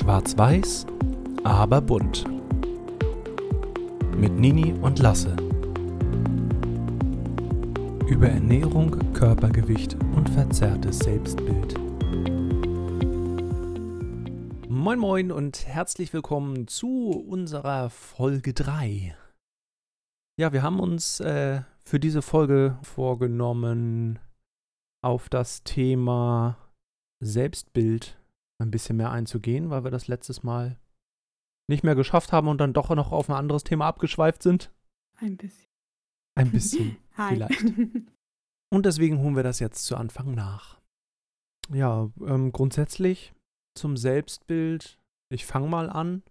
Schwarz-Weiß, aber bunt. Mit Nini und Lasse. Über Ernährung, Körpergewicht und verzerrtes Selbstbild. Moin Moin und herzlich willkommen zu unserer Folge 3. Ja, wir haben uns äh, für diese Folge vorgenommen, auf das Thema Selbstbild ein bisschen mehr einzugehen, weil wir das letztes Mal nicht mehr geschafft haben und dann doch noch auf ein anderes Thema abgeschweift sind. Ein bisschen. Ein bisschen, vielleicht. Und deswegen holen wir das jetzt zu Anfang nach. Ja, ähm, grundsätzlich zum Selbstbild. Ich fange mal an,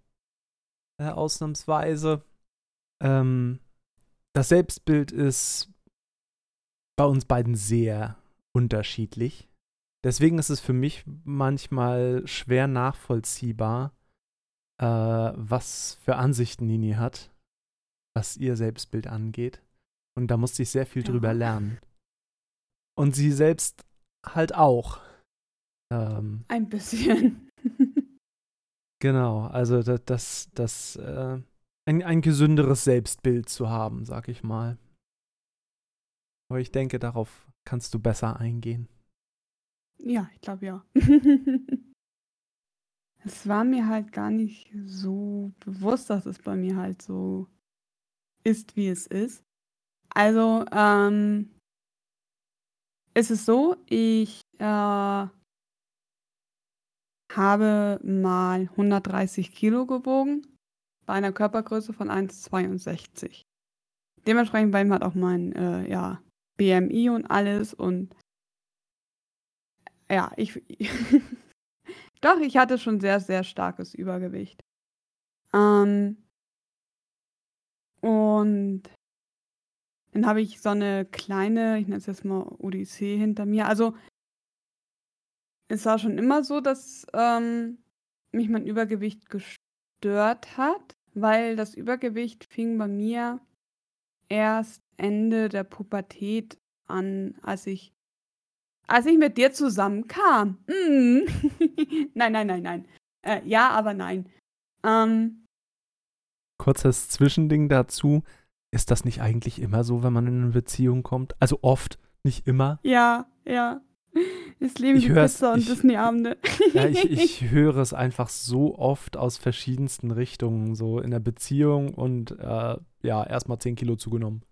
äh, ausnahmsweise. Ähm, das Selbstbild ist bei uns beiden sehr unterschiedlich. Deswegen ist es für mich manchmal schwer nachvollziehbar, äh, was für Ansichten Nini hat, was ihr Selbstbild angeht. Und da musste ich sehr viel ja. drüber lernen. Und sie selbst halt auch. Ähm, Ein bisschen. genau, also das, das, das äh, ein, ein gesünderes Selbstbild zu haben, sag ich mal. Aber ich denke, darauf kannst du besser eingehen. Ja, ich glaube ja. Es war mir halt gar nicht so bewusst, dass es bei mir halt so ist, wie es ist. Also, ähm, es ist so, ich äh, habe mal 130 Kilo gewogen bei einer Körpergröße von 1,62. Dementsprechend bei mir hat auch mein äh, ja, BMI und alles und ja, ich. Doch, ich hatte schon sehr, sehr starkes Übergewicht. Ähm, und dann habe ich so eine kleine, ich nenne es jetzt mal Odyssee hinter mir. Also, es war schon immer so, dass ähm, mich mein Übergewicht gestört hat, weil das Übergewicht fing bei mir erst Ende der Pubertät an, als ich als ich mit dir zusammenkam. Mm. nein, nein, nein, nein. Äh, ja, aber nein. Ähm, Kurzes Zwischending dazu. Ist das nicht eigentlich immer so, wenn man in eine Beziehung kommt? Also oft, nicht immer? Ja, ja. Das Leben ich die Pizza und Disney-Abende. Ja, ich, ich höre es einfach so oft aus verschiedensten Richtungen, so in der Beziehung und äh, ja, erstmal 10 Kilo zugenommen.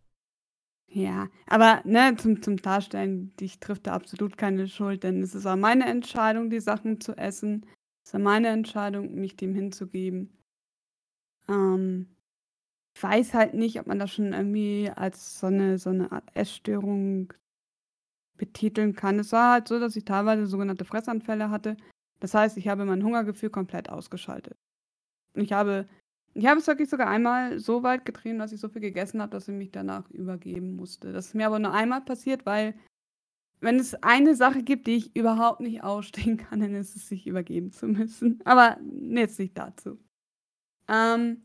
Ja, aber ne, zum, zum Darstellen, dich trifft da absolut keine Schuld, denn es ist auch meine Entscheidung, die Sachen zu essen. Es ist meine Entscheidung, mich dem hinzugeben. Ähm, ich weiß halt nicht, ob man das schon irgendwie als so eine, so eine Art Essstörung betiteln kann. Es war halt so, dass ich teilweise sogenannte Fressanfälle hatte. Das heißt, ich habe mein Hungergefühl komplett ausgeschaltet. Und ich habe ich habe es wirklich sogar einmal so weit getrieben, dass ich so viel gegessen habe, dass ich mich danach übergeben musste. Das ist mir aber nur einmal passiert, weil wenn es eine Sache gibt, die ich überhaupt nicht ausstehen kann, dann ist es, sich übergeben zu müssen. Aber jetzt nicht dazu. Ähm,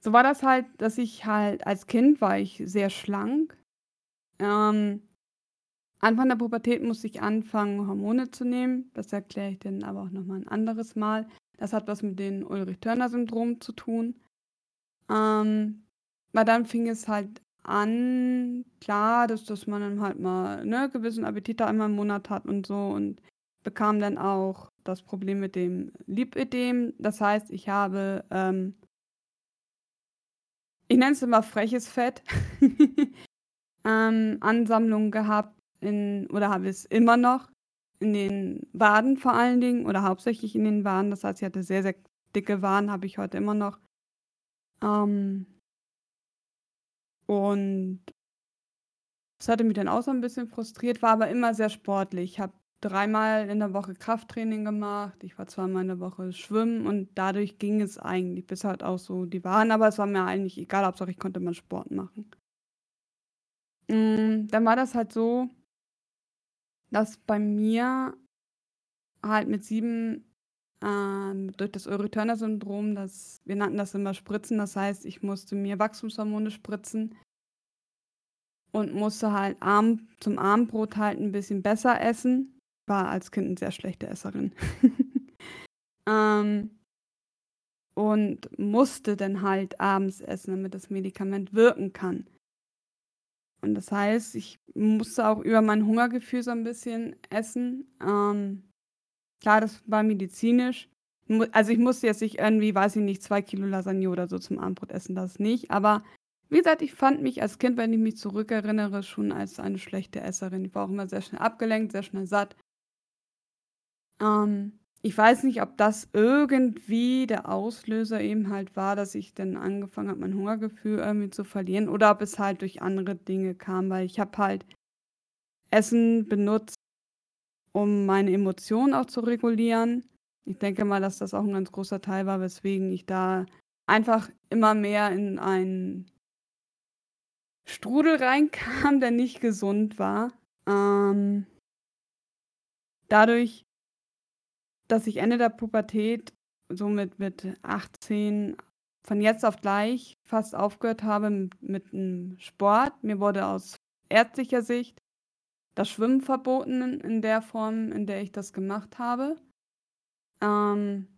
so war das halt, dass ich halt als Kind war ich sehr schlank. Ähm, Anfang der Pubertät musste ich anfangen, Hormone zu nehmen. Das erkläre ich dann aber auch nochmal ein anderes Mal. Das hat was mit dem Ulrich-Törner-Syndrom zu tun. Ähm, weil dann fing es halt an, klar, dass, dass man dann halt mal ne, gewissen Appetit einmal im Monat hat und so und bekam dann auch das Problem mit dem Lipödem. Das heißt, ich habe, ähm, ich nenne es immer freches Fett, ähm, Ansammlungen gehabt in, oder habe es immer noch in den Waden vor allen Dingen oder hauptsächlich in den Waden. Das heißt, ich hatte sehr, sehr dicke Waden, habe ich heute immer noch. Ähm, und das hatte mich dann auch so ein bisschen frustriert, war aber immer sehr sportlich. Ich habe dreimal in der Woche Krafttraining gemacht, ich war zweimal in der Woche schwimmen und dadurch ging es eigentlich bis halt auch so die Waden, aber es war mir eigentlich egal, Hauptsache ich konnte mal Sport machen. Mm, dann war das halt so dass bei mir halt mit sieben ähm, durch das Erythörner-Syndrom, das, wir nannten das immer Spritzen, das heißt, ich musste mir Wachstumshormone spritzen und musste halt Arm, zum Abendbrot halt ein bisschen besser essen. War als Kind eine sehr schlechte Esserin. ähm, und musste dann halt abends essen, damit das Medikament wirken kann. Und das heißt, ich musste auch über mein Hungergefühl so ein bisschen essen. Ähm, klar, das war medizinisch. Also ich musste jetzt nicht irgendwie, weiß ich nicht, zwei Kilo Lasagne oder so zum Abendbrot essen, das nicht. Aber wie gesagt, ich fand mich als Kind, wenn ich mich zurückerinnere, schon als eine schlechte Esserin. Ich war auch immer sehr schnell abgelenkt, sehr schnell satt. Ähm, ich weiß nicht, ob das irgendwie der Auslöser eben halt war, dass ich dann angefangen habe, mein Hungergefühl irgendwie zu verlieren oder ob es halt durch andere Dinge kam, weil ich habe halt Essen benutzt, um meine Emotionen auch zu regulieren. Ich denke mal, dass das auch ein ganz großer Teil war, weswegen ich da einfach immer mehr in einen Strudel reinkam, der nicht gesund war. Ähm, dadurch dass ich Ende der Pubertät, so mit, mit 18, von jetzt auf gleich fast aufgehört habe mit, mit dem Sport. Mir wurde aus ärztlicher Sicht das Schwimmen verboten in der Form, in der ich das gemacht habe. Ähm,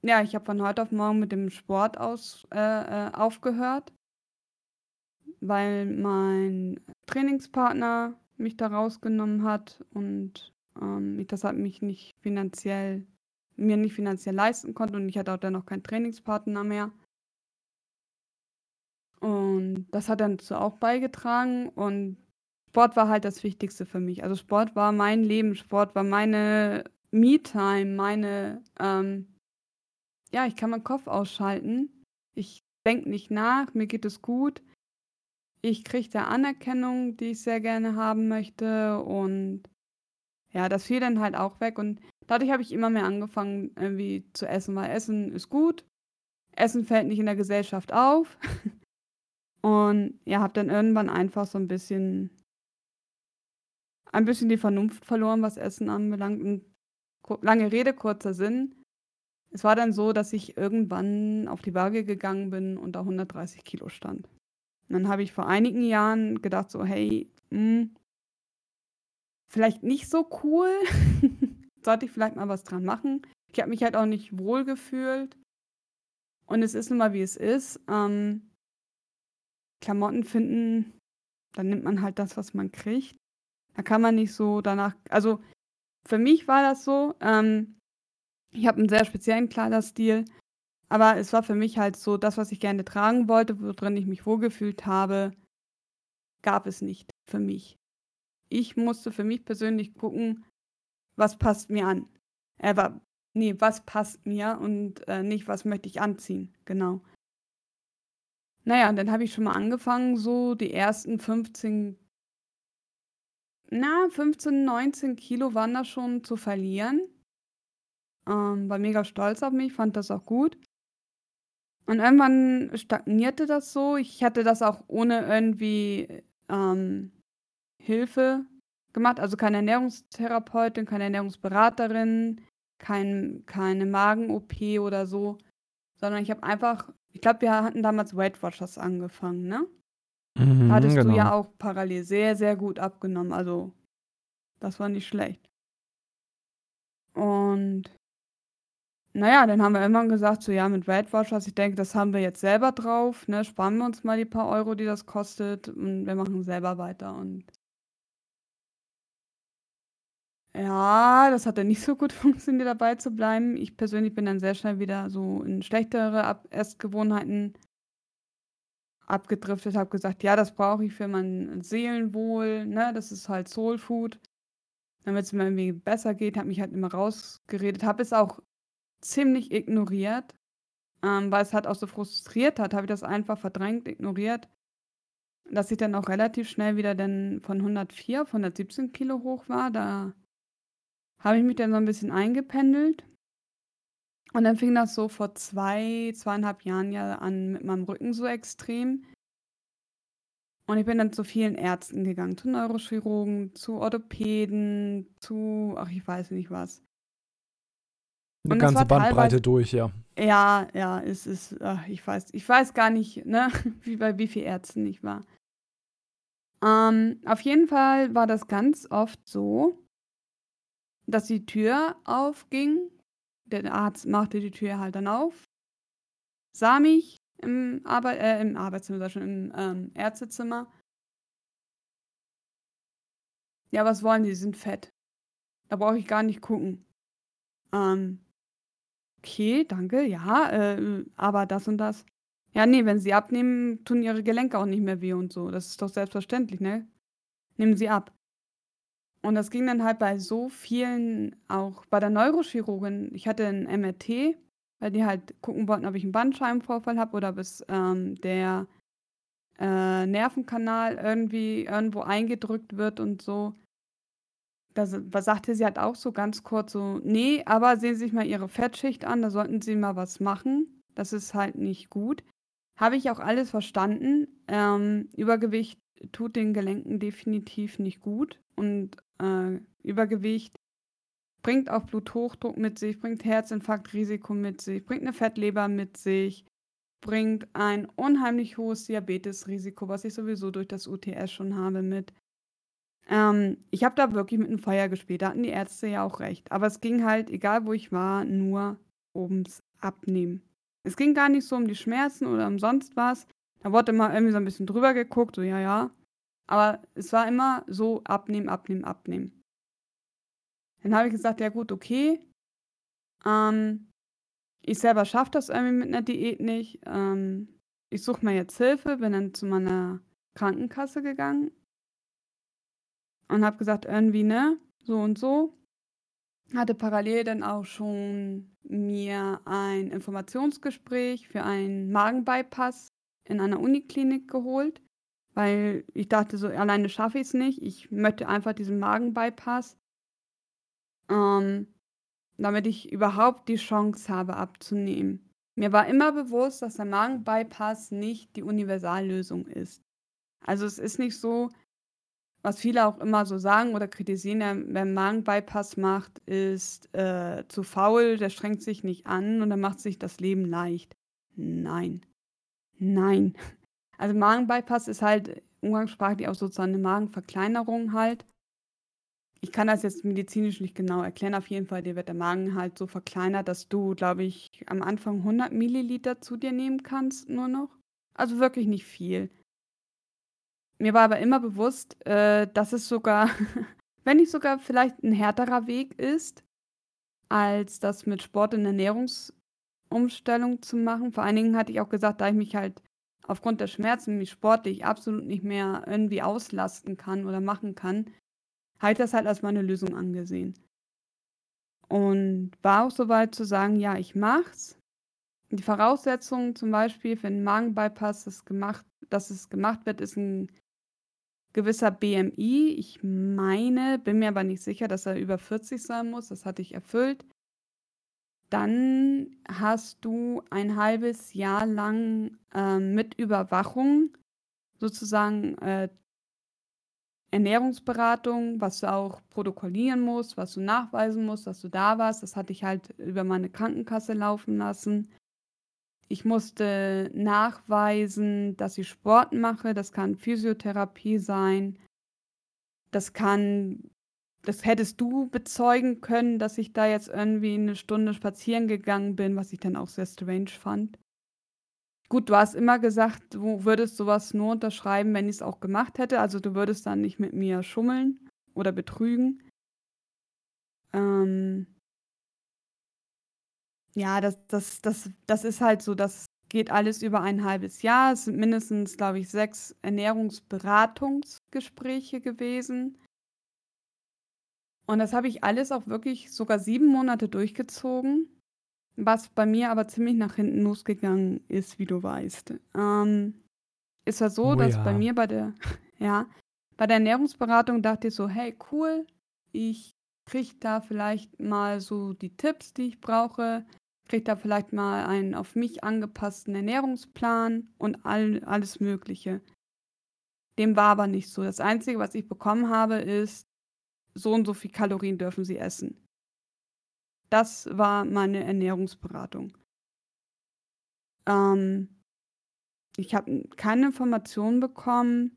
ja, ich habe von heute auf morgen mit dem Sport aus, äh, äh, aufgehört, weil mein Trainingspartner mich da rausgenommen hat und ähm, das halt mich nicht finanziell mir nicht finanziell leisten konnte und ich hatte auch dann noch keinen Trainingspartner mehr. Und das hat dann dazu auch beigetragen und Sport war halt das Wichtigste für mich. Also Sport war mein Leben, Sport war meine Me-Time, meine, ähm, ja, ich kann meinen Kopf ausschalten. Ich denke nicht nach, mir geht es gut. Ich kriege da Anerkennung, die ich sehr gerne haben möchte und ja, das fiel dann halt auch weg und dadurch habe ich immer mehr angefangen, irgendwie zu essen, weil Essen ist gut. Essen fällt nicht in der Gesellschaft auf. und ja, habe dann irgendwann einfach so ein bisschen ein bisschen die Vernunft verloren, was Essen anbelangt. Und lange Rede, kurzer Sinn. Es war dann so, dass ich irgendwann auf die Waage gegangen bin und da 130 Kilo stand. Und dann habe ich vor einigen Jahren gedacht so, hey, mh, hm, vielleicht nicht so cool. Sollte ich vielleicht mal was dran machen. Ich habe mich halt auch nicht wohl gefühlt. Und es ist nun mal, wie es ist. Ähm, Klamotten finden, dann nimmt man halt das, was man kriegt. Da kann man nicht so danach. Also für mich war das so. Ähm, ich habe einen sehr speziellen Kleiderstil. Aber es war für mich halt so, das, was ich gerne tragen wollte, worin ich mich wohlgefühlt habe, gab es nicht für mich ich musste für mich persönlich gucken, was passt mir an. Äh, war, nee, was passt mir und äh, nicht, was möchte ich anziehen. Genau. Naja, und dann habe ich schon mal angefangen, so die ersten 15, na, 15, 19 Kilo waren da schon zu verlieren. Ähm, war mega stolz auf mich, fand das auch gut. Und irgendwann stagnierte das so. Ich hatte das auch ohne irgendwie ähm, Hilfe gemacht, also keine Ernährungstherapeutin, keine Ernährungsberaterin, kein, keine Magen-OP oder so, sondern ich habe einfach, ich glaube, wir hatten damals Weight Watchers angefangen, ne? Mhm, da hattest genau. du ja auch parallel sehr, sehr gut abgenommen, also das war nicht schlecht. Und naja, dann haben wir immer gesagt, so ja, mit Weight Watchers, ich denke, das haben wir jetzt selber drauf, ne? Sparen wir uns mal die paar Euro, die das kostet und wir machen selber weiter und Ja, das hat dann nicht so gut funktioniert, dabei zu bleiben. Ich persönlich bin dann sehr schnell wieder so in schlechtere Ab Essgewohnheiten abgedriftet, habe gesagt: „Ja, das brauche ich für mein Seelenwohl, ne? Das ist halt Soul Food, damit es mir irgendwie besser geht.“ Habe mich halt immer rausgeredet, habe es auch ziemlich ignoriert, ähm, weil es halt auch so frustriert hat, habe ich das einfach verdrängt, ignoriert, dass ich dann auch relativ schnell wieder dann von 104 auf 117 Kilo hoch war. Da habe ich mich dann so ein bisschen eingependelt. Und dann fing das so vor zwei, zweieinhalb Jahren ja an mit meinem Rücken so extrem. Und ich bin dann zu vielen Ärzten gegangen, zu Neurochirurgen, zu Orthopäden, zu, ach, ich weiß nicht was. Eine ganze Bandbreite durch, ja. ja, ja, es ist, ach, ich weiß, ich weiß gar nicht, ne, wie bei wie vielen Ärzten ich war. Ähm, auf jeden Fall war das ganz oft so, dass die Tür aufging der Arzt machte die Tür halt dann auf, sah mich im, Arbeit, äh, im Arbeitszimmer, schon im ähm, Ärztezimmer. Ja, was wollen die? Die sind fett. Da brauche ich gar nicht gucken. Ähm, okay, danke, ja, äh, aber das und das. Ja, nee, wenn sie abnehmen, tun ihre Gelenke auch nicht mehr weh und so. Das ist doch selbstverständlich, ne? Nehmen sie ab. Und das ging dann halt bei so vielen, auch bei der Neurochirurgin. Ich hatte ein MRT, weil die halt gucken wollten, ob ich einen Bandscheibenvorfall habe oder ob es ähm, der äh, Nervenkanal irgendwie irgendwo eingedrückt wird und so. Da sagte sie halt auch so ganz kurz so, nee, aber sehen Sie sich mal Ihre Fettschicht an, da sollten Sie mal was machen. Das ist halt nicht gut. Habe ich auch alles verstanden. Ähm, Übergewicht tut den Gelenken definitiv nicht gut und äh, Übergewicht bringt auch Bluthochdruck mit sich, bringt Herzinfarktrisiko mit sich, bringt eine Fettleber mit sich, bringt ein unheimlich hohes Diabetesrisiko, was ich sowieso durch das UTS schon habe, mit. Ähm, ich habe da wirklich mit dem Feuer gespielt, da hatten die Ärzte ja auch recht. Aber es ging halt, egal wo ich war, nur ums Abnehmen. Es ging gar nicht so um die Schmerzen oder um sonst was. Da wurde immer irgendwie so ein bisschen drüber geguckt, so ja, ja. Aber es war immer so abnehmen, abnehmen, abnehmen. Dann habe ich gesagt, ja gut, okay. Ähm, ich selber schaffe das irgendwie mit einer Diät nicht. Ähm, ich suche mir jetzt Hilfe, bin dann zu meiner Krankenkasse gegangen und habe gesagt, irgendwie, ne, so und so. Hatte parallel dann auch schon mir ein Informationsgespräch für einen Magenbypass in einer Uniklinik geholt, weil ich dachte so, alleine schaffe ich es nicht. Ich möchte einfach diesen Magenbypass, ähm, damit ich überhaupt die Chance habe abzunehmen. Mir war immer bewusst, dass der Magenbypass nicht die Universallösung ist. Also es ist nicht so, was viele auch immer so sagen oder kritisieren, wer Magenbypass macht, ist äh, zu faul, der strengt sich nicht an und dann macht sich das Leben leicht. Nein. Nein. Also Magenbypass ist halt umgangssprachlich auch sozusagen eine Magenverkleinerung halt. Ich kann das jetzt medizinisch nicht genau erklären. Auf jeden Fall, dir wird der Magen halt so verkleinert, dass du, glaube ich, am Anfang 100 Milliliter zu dir nehmen kannst, nur noch. Also wirklich nicht viel. Mir war aber immer bewusst, äh, dass es sogar, wenn nicht sogar vielleicht ein härterer Weg ist, als das mit Sport und Ernährungsumstellung zu machen. Vor allen Dingen hatte ich auch gesagt, da ich mich halt aufgrund der Schmerzen mich sportlich absolut nicht mehr irgendwie auslasten kann oder machen kann, habe ich das halt als meine Lösung angesehen. Und war auch so weit zu sagen, ja, ich mach's. Die Voraussetzungen zum Beispiel für einen Magenbypass, das gemacht, dass es gemacht wird, ist ein gewisser BMI. Ich meine, bin mir aber nicht sicher, dass er über 40 sein muss. Das hatte ich erfüllt. Dann hast du ein halbes Jahr lang äh, mit Überwachung sozusagen äh, Ernährungsberatung, was du auch protokollieren musst, was du nachweisen musst, dass du da warst. Das hatte ich halt über meine Krankenkasse laufen lassen. Ich musste nachweisen, dass ich Sport mache. Das kann Physiotherapie sein. Das kann das hättest du bezeugen können, dass ich da jetzt irgendwie eine Stunde spazieren gegangen bin, was ich dann auch sehr strange fand. Gut, du hast immer gesagt, du würdest sowas nur unterschreiben, wenn ich es auch gemacht hätte. Also du würdest dann nicht mit mir schummeln oder betrügen. Ähm, ja, das, das, das, das ist halt so, das geht alles über ein halbes Jahr. Es sind mindestens, glaube ich, sechs Ernährungsberatungsgespräche gewesen. Und das habe ich alles auch wirklich sogar sieben Monate durchgezogen, was bei mir aber ziemlich nach hinten losgegangen ist, wie du weißt. Ähm, ist ja so, Oh dass bei ja. mir bei der, ja, bei der Ernährungsberatung dachte ich so, hey, cool, ich kriege da vielleicht mal so die Tipps, die ich brauche kriege da vielleicht mal einen auf mich angepassten Ernährungsplan und all, alles Mögliche. Dem war aber nicht so. Das Einzige, was ich bekommen habe, ist, so und so viel Kalorien dürfen Sie essen. Das war meine Ernährungsberatung. Ähm, ich habe keine Informationen bekommen.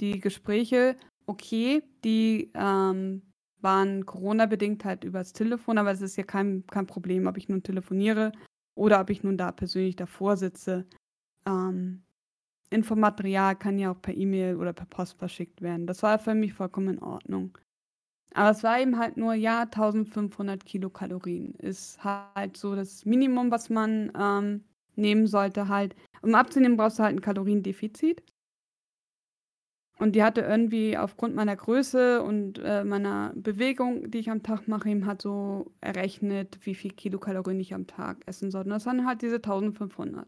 Die Gespräche, okay, die ähm, waren Corona-bedingt halt übers Telefon, aber es ist ja kein, kein Problem, ob ich nun telefoniere oder ob ich nun da persönlich davor sitze. Ähm, Infomaterial kann ja auch per E-Mail oder per Post verschickt werden. Das war für mich vollkommen in Ordnung. Aber es war eben halt nur, ja, 1500 Kilokalorien ist halt so das Minimum, was man ähm, nehmen sollte halt. Um abzunehmen, brauchst du halt ein Kaloriendefizit. Und die hatte irgendwie aufgrund meiner Größe und äh, meiner Bewegung, die ich am Tag mache, ihm hat so errechnet, wie viel Kilokalorien ich am Tag essen sollte. Und das waren halt diese 1500.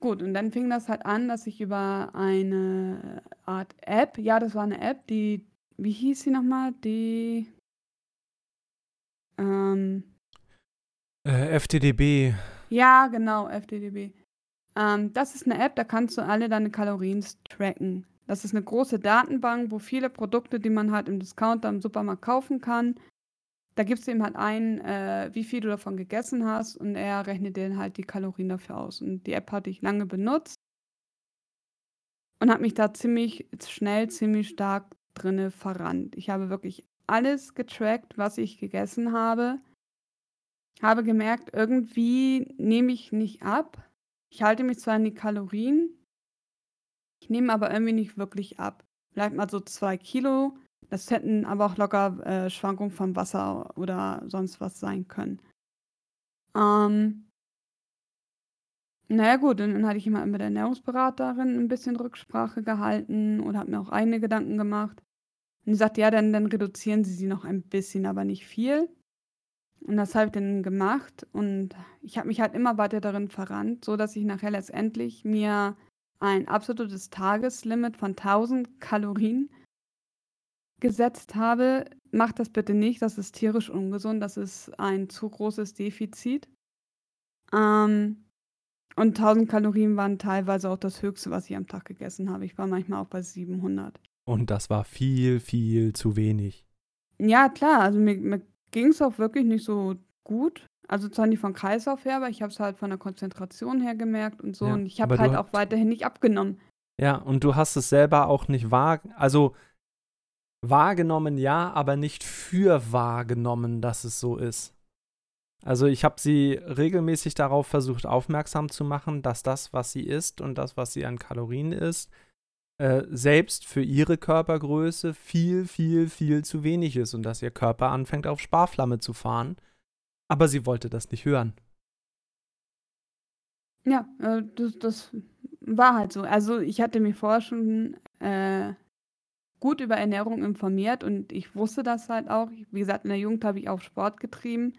Gut, und dann fing das halt an, dass ich über eine Art App, ja, das war eine App, die, wie hieß sie nochmal? Die, ähm, äh, FTDB. Ja, genau, FTDB. Ähm, das ist eine App, da kannst du alle deine Kalorien tracken. Das ist eine große Datenbank, wo viele Produkte, die man halt im Discounter im Supermarkt kaufen kann, da gibst du ihm halt ein, äh, wie viel du davon gegessen hast und er rechnet dir halt die Kalorien dafür aus. Und die App hatte ich lange benutzt und habe mich da ziemlich schnell, ziemlich stark drinne verrannt. Ich habe wirklich alles getrackt, was ich gegessen habe. Habe gemerkt, irgendwie nehme ich nicht ab. Ich halte mich zwar an die Kalorien, ich nehme aber irgendwie nicht wirklich ab. Vielleicht mal so zwei Kilo. Das hätten aber auch locker äh, Schwankungen vom Wasser oder sonst was sein können. Ähm, naja gut, und dann hatte ich immer mit der Ernährungsberaterin ein bisschen Rücksprache gehalten oder habe mir auch eigene Gedanken gemacht. Und sie sagte, ja, dann, dann reduzieren Sie sie noch ein bisschen, aber nicht viel. Und das habe ich dann gemacht und ich habe mich halt immer weiter darin verrannt, so dass ich nachher letztendlich mir ein absolutes Tageslimit von 1000 Kalorien gesetzt habe. Macht das bitte nicht, das ist tierisch ungesund, das ist ein zu großes Defizit. Ähm, und 1000 Kalorien waren teilweise auch das Höchste, was ich am Tag gegessen habe. Ich war manchmal auch bei 700. Und das war viel, viel zu wenig. Ja, klar, also mir, mir ging es auch wirklich nicht so gut. Also zwar nicht von Kreislauf her, aber ich habe es halt von der Konzentration her gemerkt und so. Ja, und ich habe halt auch weiterhin nicht abgenommen. Ja, und du hast es selber auch nicht wahr, also wahrgenommen, ja, aber nicht für wahrgenommen, dass es so ist. Also ich habe sie regelmäßig darauf versucht aufmerksam zu machen, dass das, was sie isst und das, was sie an Kalorien isst, äh, selbst für ihre Körpergröße viel, viel, viel zu wenig ist und dass ihr Körper anfängt auf Sparflamme zu fahren. Aber sie wollte das nicht hören. Ja, äh, das, das war halt so. Also ich hatte mich vorher schon äh, gut über Ernährung informiert und ich wusste das halt auch. Wie gesagt, in der Jugend habe ich auch Sport getrieben.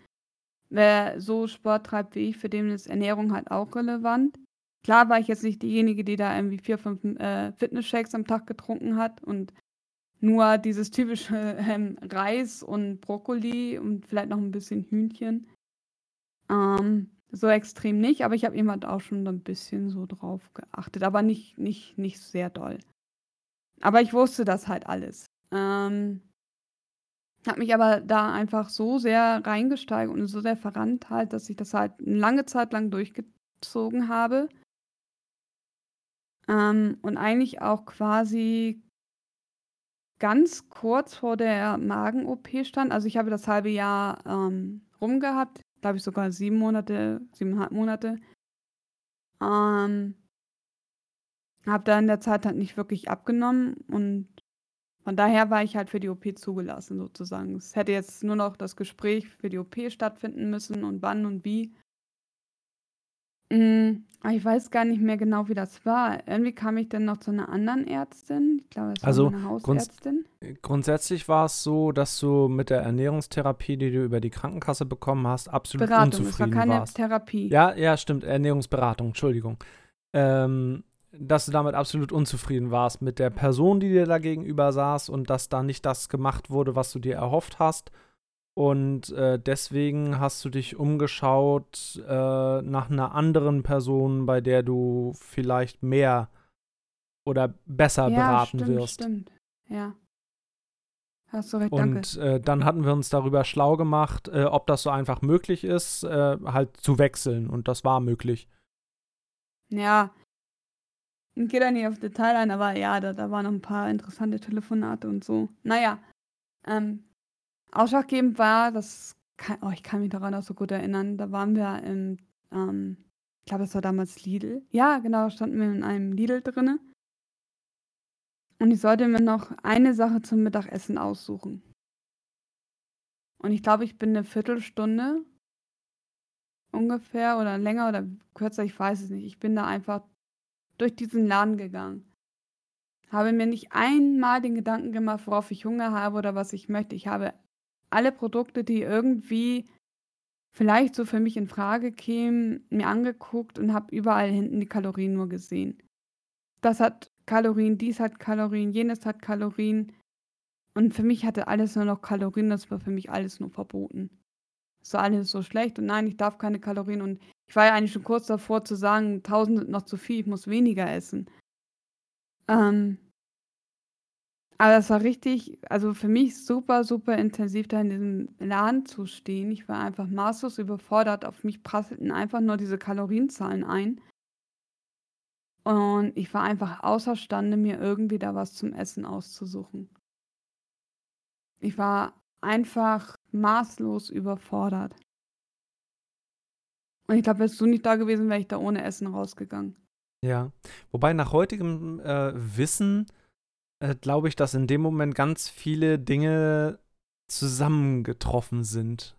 Wer so Sport treibt wie ich, für den ist Ernährung halt auch relevant. Klar war ich jetzt nicht diejenige, die da irgendwie vier, fünf äh, Fitness-Shakes am Tag getrunken hat und nur dieses typische ähm, Reis und Brokkoli und vielleicht noch ein bisschen Hühnchen. Ähm, so extrem nicht, aber ich habe eben auch schon ein bisschen so drauf geachtet, aber nicht, nicht, nicht sehr doll. Aber ich wusste das halt alles. Ähm, habe mich aber da einfach so sehr reingesteigert und so sehr verrannt halt, dass ich das halt eine lange Zeit lang durchgezogen habe. Ähm, und eigentlich auch quasi ganz kurz vor der Magen-OP stand. Also ich habe das halbe Jahr ähm, rumgehabt, glaube ich sogar sieben Monate, siebeneinhalb Monate. Ähm, habe da in der Zeit halt nicht wirklich abgenommen und von daher war ich halt für die OP zugelassen sozusagen. Es hätte jetzt nur noch das Gespräch für die OP stattfinden müssen und wann und wie. Hm, ich weiß gar nicht mehr genau, wie das war. Irgendwie kam ich dann noch zu einer anderen Ärztin. Ich glaube, es war Also meine Hausärztin. grundsätzlich war es so, dass du mit der Ernährungstherapie, die du über die Krankenkasse bekommen hast, absolut Beratung, es war unzufrieden keine warst. Therapie. Ja, ja, stimmt. Ernährungsberatung, Entschuldigung. Ähm, dass du damit absolut unzufrieden warst mit der Person, die dir da gegenüber saß und dass da nicht das gemacht wurde, was du dir erhofft hast und äh, deswegen hast du dich umgeschaut äh, nach einer anderen Person, bei der du vielleicht mehr oder besser Ja, beraten stimmt, wirst. stimmt. Ja, hast du recht, danke. Und äh, dann hatten wir uns darüber schlau gemacht, äh, ob das so einfach möglich ist, äh, halt zu wechseln. Und das war möglich. Ja, ich gehe da nicht auf Detail ein, aber ja, da, da waren noch ein paar interessante Telefonate und so. Naja, Ähm, ausschlaggebend war, das kann, oh, ich kann mich daran auch so gut erinnern, da waren wir im, ähm, ich glaube, es war damals Lidl. Ja, genau, da standen wir in einem Lidl drinne. Und ich sollte mir noch eine Sache zum Mittagessen aussuchen. Und ich glaube, ich bin eine Viertelstunde ungefähr oder länger oder kürzer, ich weiß es nicht. Ich bin da einfach durch diesen Laden gegangen. Habe mir nicht einmal den Gedanken gemacht, worauf ich Hunger habe oder was ich möchte. Ich habe alle Produkte, die irgendwie vielleicht so für mich in Frage kämen, mir angeguckt und habe überall hinten die Kalorien nur gesehen. Das hat Kalorien, dies hat Kalorien, jenes hat Kalorien. Und für mich hatte alles nur noch Kalorien, das war für mich alles nur verboten. Das war alles so schlecht und nein, ich darf keine Kalorien und ich war ja eigentlich schon kurz davor zu sagen, 1000 sind noch zu viel, ich muss weniger essen. Ähm, aber das war richtig, also für mich super, super intensiv, da in diesem Laden zu stehen. Ich war einfach maßlos überfordert. Auf mich prasselten einfach nur diese Kalorienzahlen ein. Und ich war einfach außerstande, mir irgendwie da was zum Essen auszusuchen. Ich war einfach maßlos überfordert. Und ich glaube, wärst du nicht da gewesen, wäre ich da ohne Essen rausgegangen. Ja, wobei nach heutigem äh, Wissen äh, glaube ich, dass in dem Moment ganz viele Dinge zusammengetroffen sind.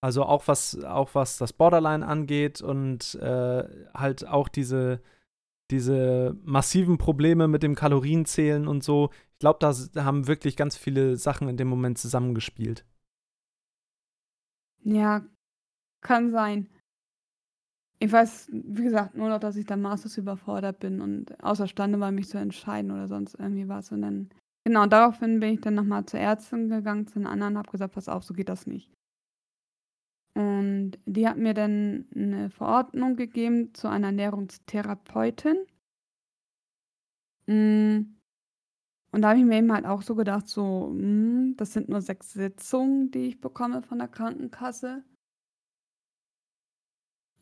Also auch was, auch was das Borderline angeht und äh, halt auch diese, diese massiven Probleme mit dem Kalorienzählen und so. Ich glaube, da haben wirklich ganz viele Sachen in dem Moment zusammengespielt. Ja, kann sein. Ich weiß, wie gesagt, nur noch, dass ich da maßlos überfordert bin und außerstande war, mich zu entscheiden oder sonst irgendwie was. Und dann, genau, daraufhin bin ich dann nochmal zur Ärztin gegangen, zu den anderen, habe gesagt, pass auf, so geht das nicht. Und die hat mir dann eine Verordnung gegeben zu einer Ernährungstherapeutin. Mm. Und da habe ich mir eben halt auch so gedacht, so, mm, das sind nur sechs Sitzungen, die ich bekomme von der Krankenkasse.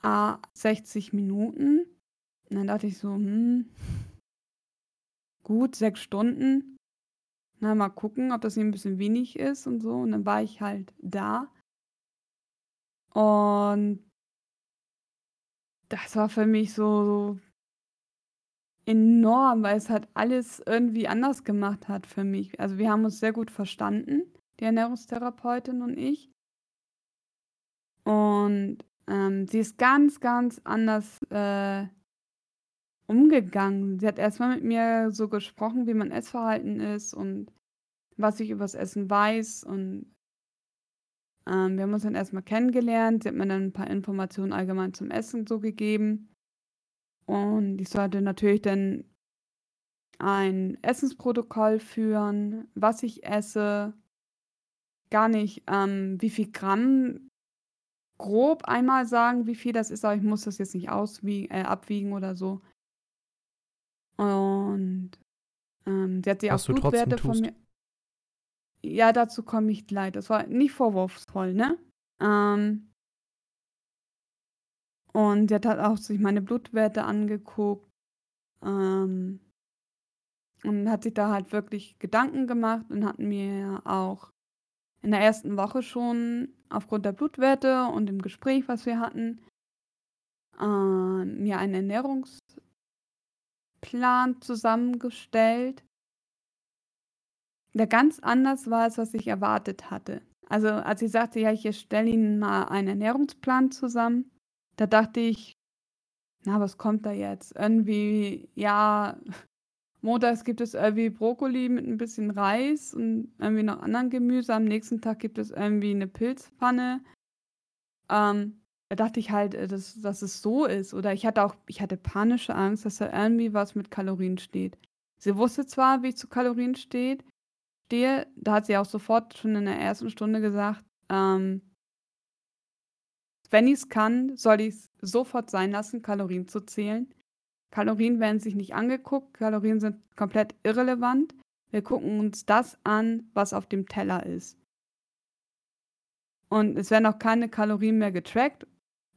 Ah, 60 Minuten. Und dann dachte ich so, hm, gut, sechs Stunden. Na, mal gucken, ob das hier ein bisschen wenig ist und so. Und dann war ich halt da. Und das war für mich so enorm, weil es halt alles irgendwie anders gemacht hat für mich. Also wir haben uns sehr gut verstanden, die Ernährungstherapeutin und ich. Und ähm, sie ist ganz, ganz anders äh, umgegangen. Sie hat erstmal mit mir so gesprochen, wie mein Essverhalten ist und was ich übers Essen weiß und ähm, wir haben uns dann erstmal kennengelernt. Sie hat mir dann ein paar Informationen allgemein zum Essen so gegeben. Und ich sollte natürlich dann ein Essensprotokoll führen, was ich esse, gar nicht, ähm, wie viel Gramm grob einmal sagen, wie viel das ist, aber ich muss das jetzt nicht auswiegen, äh, abwiegen oder so. Und ähm, sie hat sich auch Blutwerte von mir. Ja, dazu komme ich gleich. Das war nicht vorwurfsvoll, ne? Ähm, und sie hat halt auch sich meine Blutwerte angeguckt. Ähm, und hat sich da halt wirklich Gedanken gemacht und hat mir auch in der ersten Woche schon aufgrund der Blutwerte und dem Gespräch, was wir hatten, äh, mir einen Ernährungsplan zusammengestellt, der ganz anders war, als was ich erwartet hatte. Also als ich sagte, ja, ich stelle Ihnen mal einen Ernährungsplan zusammen, da dachte ich, na, was kommt da jetzt? Irgendwie, ja, montags gibt es irgendwie Brokkoli mit ein bisschen Reis und irgendwie noch anderen Gemüse. Am nächsten Tag gibt es irgendwie eine Pilzpfanne. Ähm, da dachte ich halt, äh, dass, dass es so ist. Oder ich hatte auch, ich hatte panische Angst, dass da irgendwie was mit Kalorien steht. Sie wusste zwar, wie ich zu Kalorien steht, stehe, da hat sie auch sofort schon in der ersten Stunde gesagt, ähm, wenn ich es kann, soll ich es sofort sein lassen, Kalorien zu zählen. Kalorien werden sich nicht angeguckt, Kalorien sind komplett irrelevant. Wir gucken uns das an, was auf dem Teller ist. Und es werden auch keine Kalorien mehr getrackt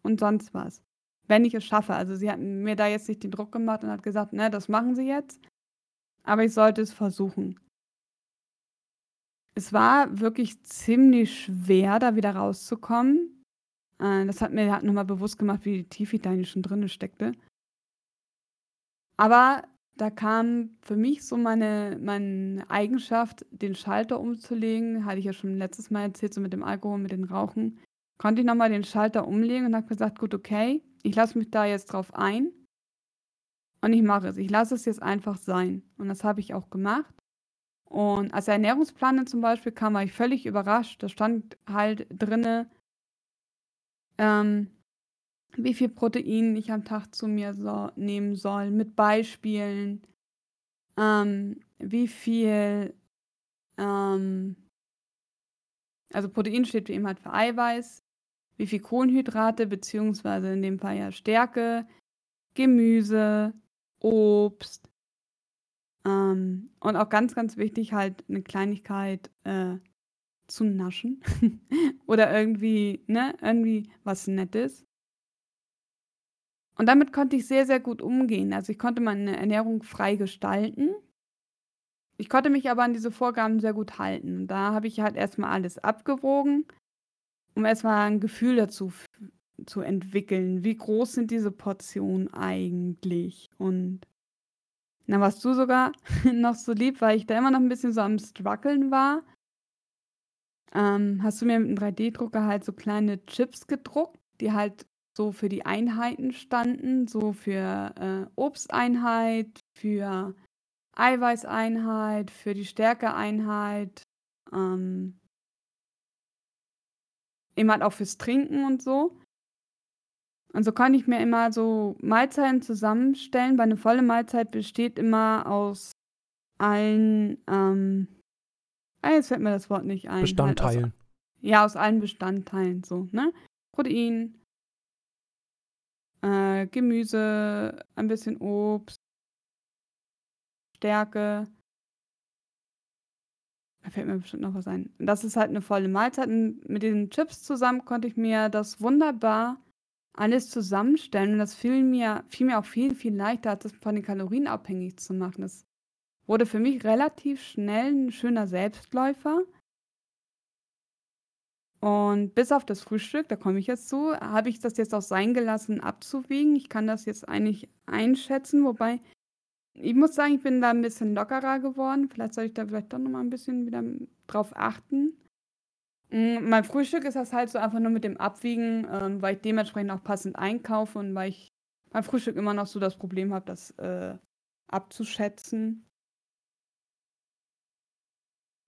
und sonst was. Wenn ich es schaffe. Also sie hat mir da jetzt nicht den Druck gemacht und hat gesagt, ne, das machen sie jetzt. Aber ich sollte es versuchen. es war wirklich ziemlich schwer, da wieder rauszukommen. Äh, das hat mir halt nochmal bewusst gemacht, wie tief ich da schon drin steckte. Aber da kam für mich so meine, meine Eigenschaft, den Schalter umzulegen, hatte ich ja schon letztes Mal erzählt, so mit dem Alkohol, mit dem Rauchen, konnte ich nochmal den Schalter umlegen und habe gesagt, gut, okay, ich lasse mich da jetzt drauf ein und ich mache es. Ich lasse es jetzt einfach sein. Und das habe ich auch gemacht. Und als Ernährungsplaner zum Beispiel kam, war ich völlig überrascht. Da stand halt drinne, ähm, wie viel Protein ich am Tag zu mir so nehmen soll, mit Beispielen, ähm, wie viel, ähm, also Protein steht wie immer halt für Eiweiß, wie viel Kohlenhydrate, beziehungsweise in dem Fall ja Stärke, Gemüse, Obst, ähm, und auch ganz, ganz wichtig, halt eine Kleinigkeit äh, zu naschen. Oder irgendwie, ne, irgendwie was Nettes. Und damit konnte ich sehr, sehr gut umgehen. Also ich konnte meine Ernährung frei gestalten. Ich konnte mich aber an diese Vorgaben sehr gut halten. Da habe ich halt erstmal alles abgewogen, um erstmal ein Gefühl dazu zu entwickeln. Wie groß sind diese Portionen eigentlich? Und dann warst du sogar noch so lieb, weil ich da immer noch ein bisschen so am struggeln war. Ähm, hast du mir mit einem 3D-Drucker halt so kleine Chips gedruckt, die halt so für die Einheiten standen, so für äh, Obsteinheit, für Eiweißeinheit, für die Stärkeeinheit, ähm, eben halt auch fürs Trinken und so. Und so kann ich mir immer so Mahlzeiten zusammenstellen, weil eine volle Mahlzeit besteht immer aus allen, ähm, ah, jetzt fällt mir das Wort nicht ein. Bestandteilen. Halt aus, ja, aus allen Bestandteilen, so, ne? Protein, äh, Gemüse, ein bisschen Obst, Stärke. Da fällt mir bestimmt noch was ein. Das ist halt eine volle Mahlzeit. Und mit den Chips zusammen konnte ich mir das wunderbar alles zusammenstellen und das fiel mir fiel mir auch viel, viel leichter, als das von den Kalorien abhängig zu machen. Das wurde für mich relativ schnell ein schöner Selbstläufer. Und bis auf das Frühstück, da komme ich jetzt zu, habe ich das jetzt auch sein gelassen, abzuwiegen. Ich kann das jetzt eigentlich einschätzen, wobei ich muss sagen, ich bin da ein bisschen lockerer geworden. Vielleicht soll ich da vielleicht doch noch mal ein bisschen wieder drauf achten. Hm, mein Frühstück ist das halt so einfach nur mit dem Abwiegen, ähm, weil ich dementsprechend auch passend einkaufe und weil ich beim Frühstück immer noch so das Problem habe, das äh, abzuschätzen.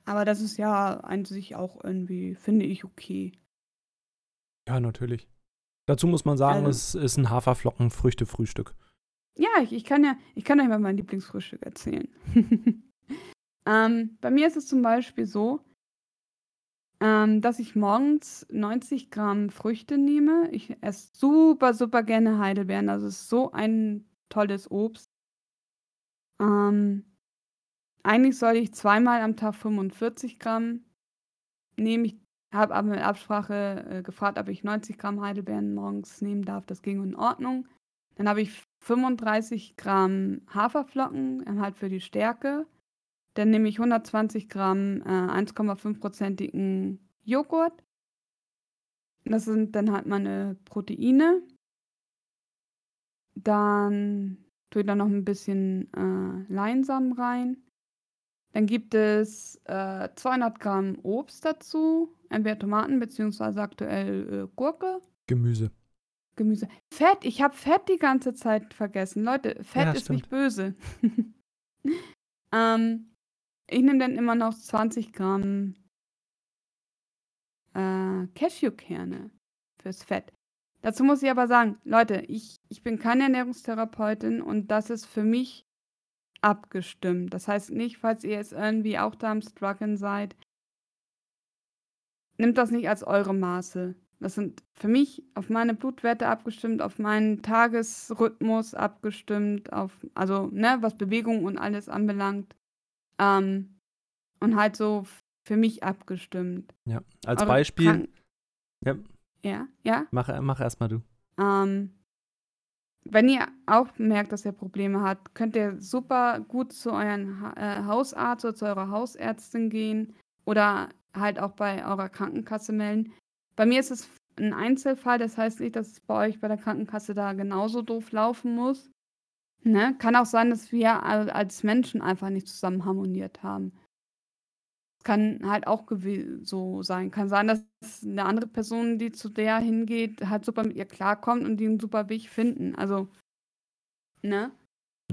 Aber das ist ja an sich auch irgendwie, finde ich, okay. Ja, natürlich. Dazu muss man sagen, Also, es ist ein Haferflocken-Früchte-Frühstück. ja, ich, ich kann ja, ich kann euch mal mein Lieblingsfrühstück erzählen. ähm, bei mir ist es zum Beispiel so, ähm, dass ich morgens 90 Gramm Früchte nehme. Ich esse super, super gerne Heidelbeeren. Das ist so ein tolles Obst. Ähm, eigentlich soll ich zweimal am Tag 45 Gramm nehmen. Ich habe aber mit Absprache äh, gefragt, ob ich 90 Gramm Heidelbeeren morgens nehmen darf. Das ging in Ordnung. Dann habe ich 35 Gramm Haferflocken, halt für die Stärke. Dann nehme ich 120 Gramm äh, 1,5-prozentigen Joghurt. Das sind dann halt meine Proteine. Dann tue ich da noch ein bisschen äh, Leinsamen rein. Dann gibt es äh, 200 Gramm Obst dazu, entweder Tomaten beziehungsweise aktuell äh, Gurke. Gemüse. Gemüse. Fett, ich habe Fett die ganze Zeit vergessen. Leute, Fett ja, ist stimmt. nicht böse. ähm, ich nehme dann immer noch 20 Gramm äh, Cashewkerne fürs Fett. Dazu muss ich aber sagen, Leute, ich, ich bin keine Ernährungstherapeutin und das ist für mich abgestimmt. Das heißt nicht, falls ihr jetzt irgendwie auch da am Struggeln seid, nimmt das nicht als eure Maße. Das sind für mich auf meine Blutwerte abgestimmt, auf meinen Tagesrhythmus abgestimmt, auf, also, ne, was Bewegung und alles anbelangt. Ähm, und halt so für mich abgestimmt. Ja, als Eure Beispiel. Krank ja. Ja, ja. Mach, mach erstmal du. Ähm, wenn ihr auch merkt, dass ihr Probleme habt, könnt ihr super gut zu eurem ha äh, Hausarzt oder zu eurer Hausärztin gehen oder halt auch bei eurer Krankenkasse melden. Bei mir ist es ein Einzelfall, das heißt nicht, dass es bei euch bei der Krankenkasse da genauso doof laufen muss. Ne? Kann auch sein, dass wir als Menschen einfach nicht zusammen harmoniert haben. Kann halt auch so sein. Kann sein, dass eine andere Person, die zu der hingeht, halt super mit ihr klarkommt und die einen super Weg finden. Also, ne?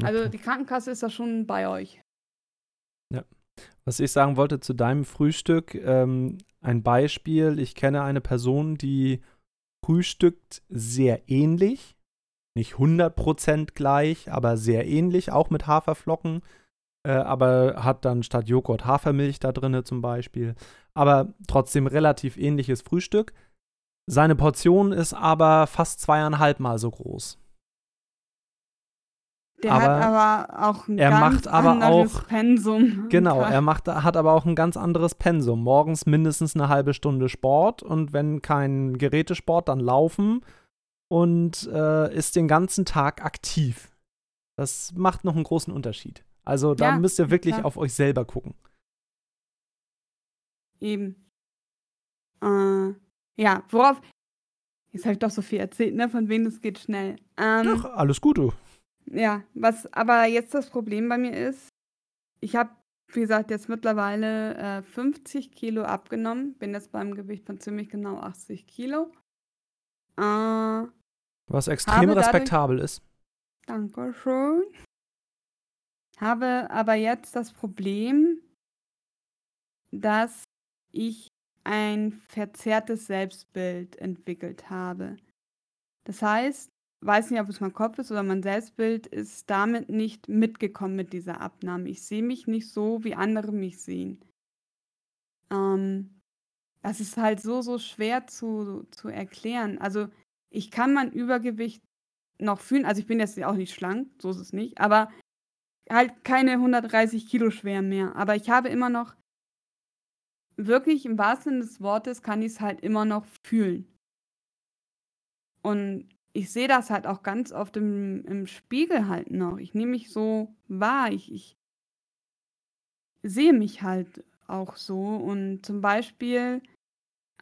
Also die Krankenkasse ist da schon bei euch. Ja. Was ich sagen wollte zu deinem Frühstück, ähm, ein Beispiel. Ich kenne eine Person, die frühstückt sehr ähnlich. Nicht 100% gleich, aber sehr ähnlich, auch mit Haferflocken. Äh, aber hat dann statt Joghurt Hafermilch da drin zum Beispiel. Aber trotzdem relativ ähnliches Frühstück. Seine Portion ist aber fast zweieinhalb Mal so groß. Der aber hat aber auch ein er ganz macht aber anderes auch, Pensum. Genau, er macht, hat aber auch ein ganz anderes Pensum. Morgens mindestens eine halbe Stunde Sport und wenn kein Gerätesport, dann laufen und äh, ist den ganzen Tag aktiv. Das macht noch einen großen Unterschied. Also da ja, müsst ihr wirklich klar. auf euch selber gucken. Eben. Äh, ja, worauf. Jetzt habe ich doch so viel erzählt, ne? Von wem es geht schnell. Ähm, Doch, alles Gute. Ja, was aber jetzt das Problem bei mir ist, ich habe, wie gesagt, jetzt mittlerweile äh, 50 Kilo abgenommen, bin jetzt beim Gewicht von ziemlich genau 80 Kilo. Äh, Was extrem respektabel ist. Dankeschön. Habe aber jetzt das Problem, dass ich ein verzerrtes Selbstbild entwickelt habe. Das heißt, weiß nicht, ob es mein Kopf ist oder mein Selbstbild ist damit nicht mitgekommen mit dieser Abnahme. Ich sehe mich nicht so, wie andere mich sehen. Ähm, das ist halt so, so schwer zu, zu erklären. Also ich kann mein Übergewicht noch fühlen. Also ich bin jetzt auch nicht schlank, so ist es nicht, aber halt keine 130 Kilo schwer mehr. Aber ich habe immer noch, wirklich im wahrsten Sinne des Wortes, kann ich es halt immer noch fühlen. Und ich sehe das halt auch ganz oft im, im Spiegel halt noch. Ich nehme mich so wahr. Ich, ich sehe mich halt auch so. Und zum Beispiel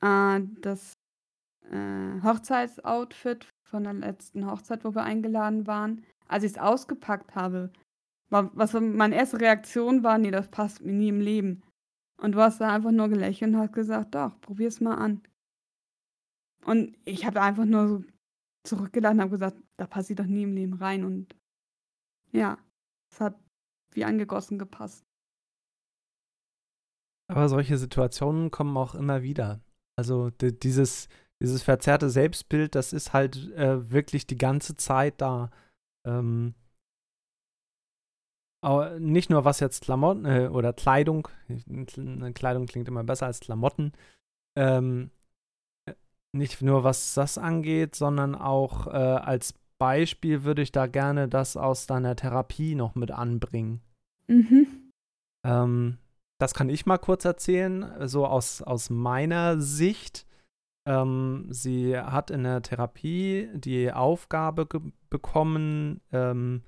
äh, das äh, Hochzeitsoutfit von der letzten Hochzeit, wo wir eingeladen waren, als ich es ausgepackt habe, was meine erste Reaktion war, nee, das passt mir nie im Leben. Und du hast da einfach nur gelächelt und hast gesagt, doch, probier's mal an. Und ich habe einfach nur so zurückgeladen und habe gesagt, da passe ich doch nie im Leben rein. Und ja, es hat wie angegossen gepasst. Aber solche Situationen kommen auch immer wieder. Also dieses, dieses verzerrte Selbstbild, das ist halt äh, wirklich die ganze Zeit da. Ähm, aber nicht nur was jetzt Klamotten äh, oder Kleidung, Kleidung klingt immer besser als Klamotten, ähm, nicht nur was das angeht, sondern auch äh, als Beispiel würde ich da gerne das aus deiner Therapie noch mit anbringen. Mhm. Ähm, das kann ich mal kurz erzählen, so aus, aus meiner Sicht. Ähm, sie hat in der Therapie die Aufgabe bekommen, ähm,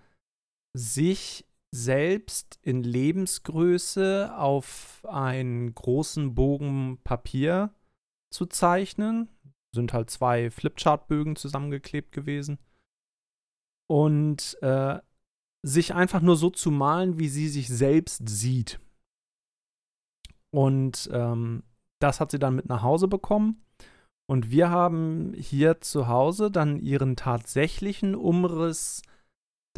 sich selbst in Lebensgröße auf einen großen Bogen Papier zu zeichnen sind halt zwei Flipchart-Bögen zusammengeklebt gewesen. Und äh, sich einfach nur so zu malen, wie sie sich selbst sieht. Und ähm, das hat sie dann mit nach Hause bekommen. Und wir haben hier zu Hause dann ihren tatsächlichen Umriss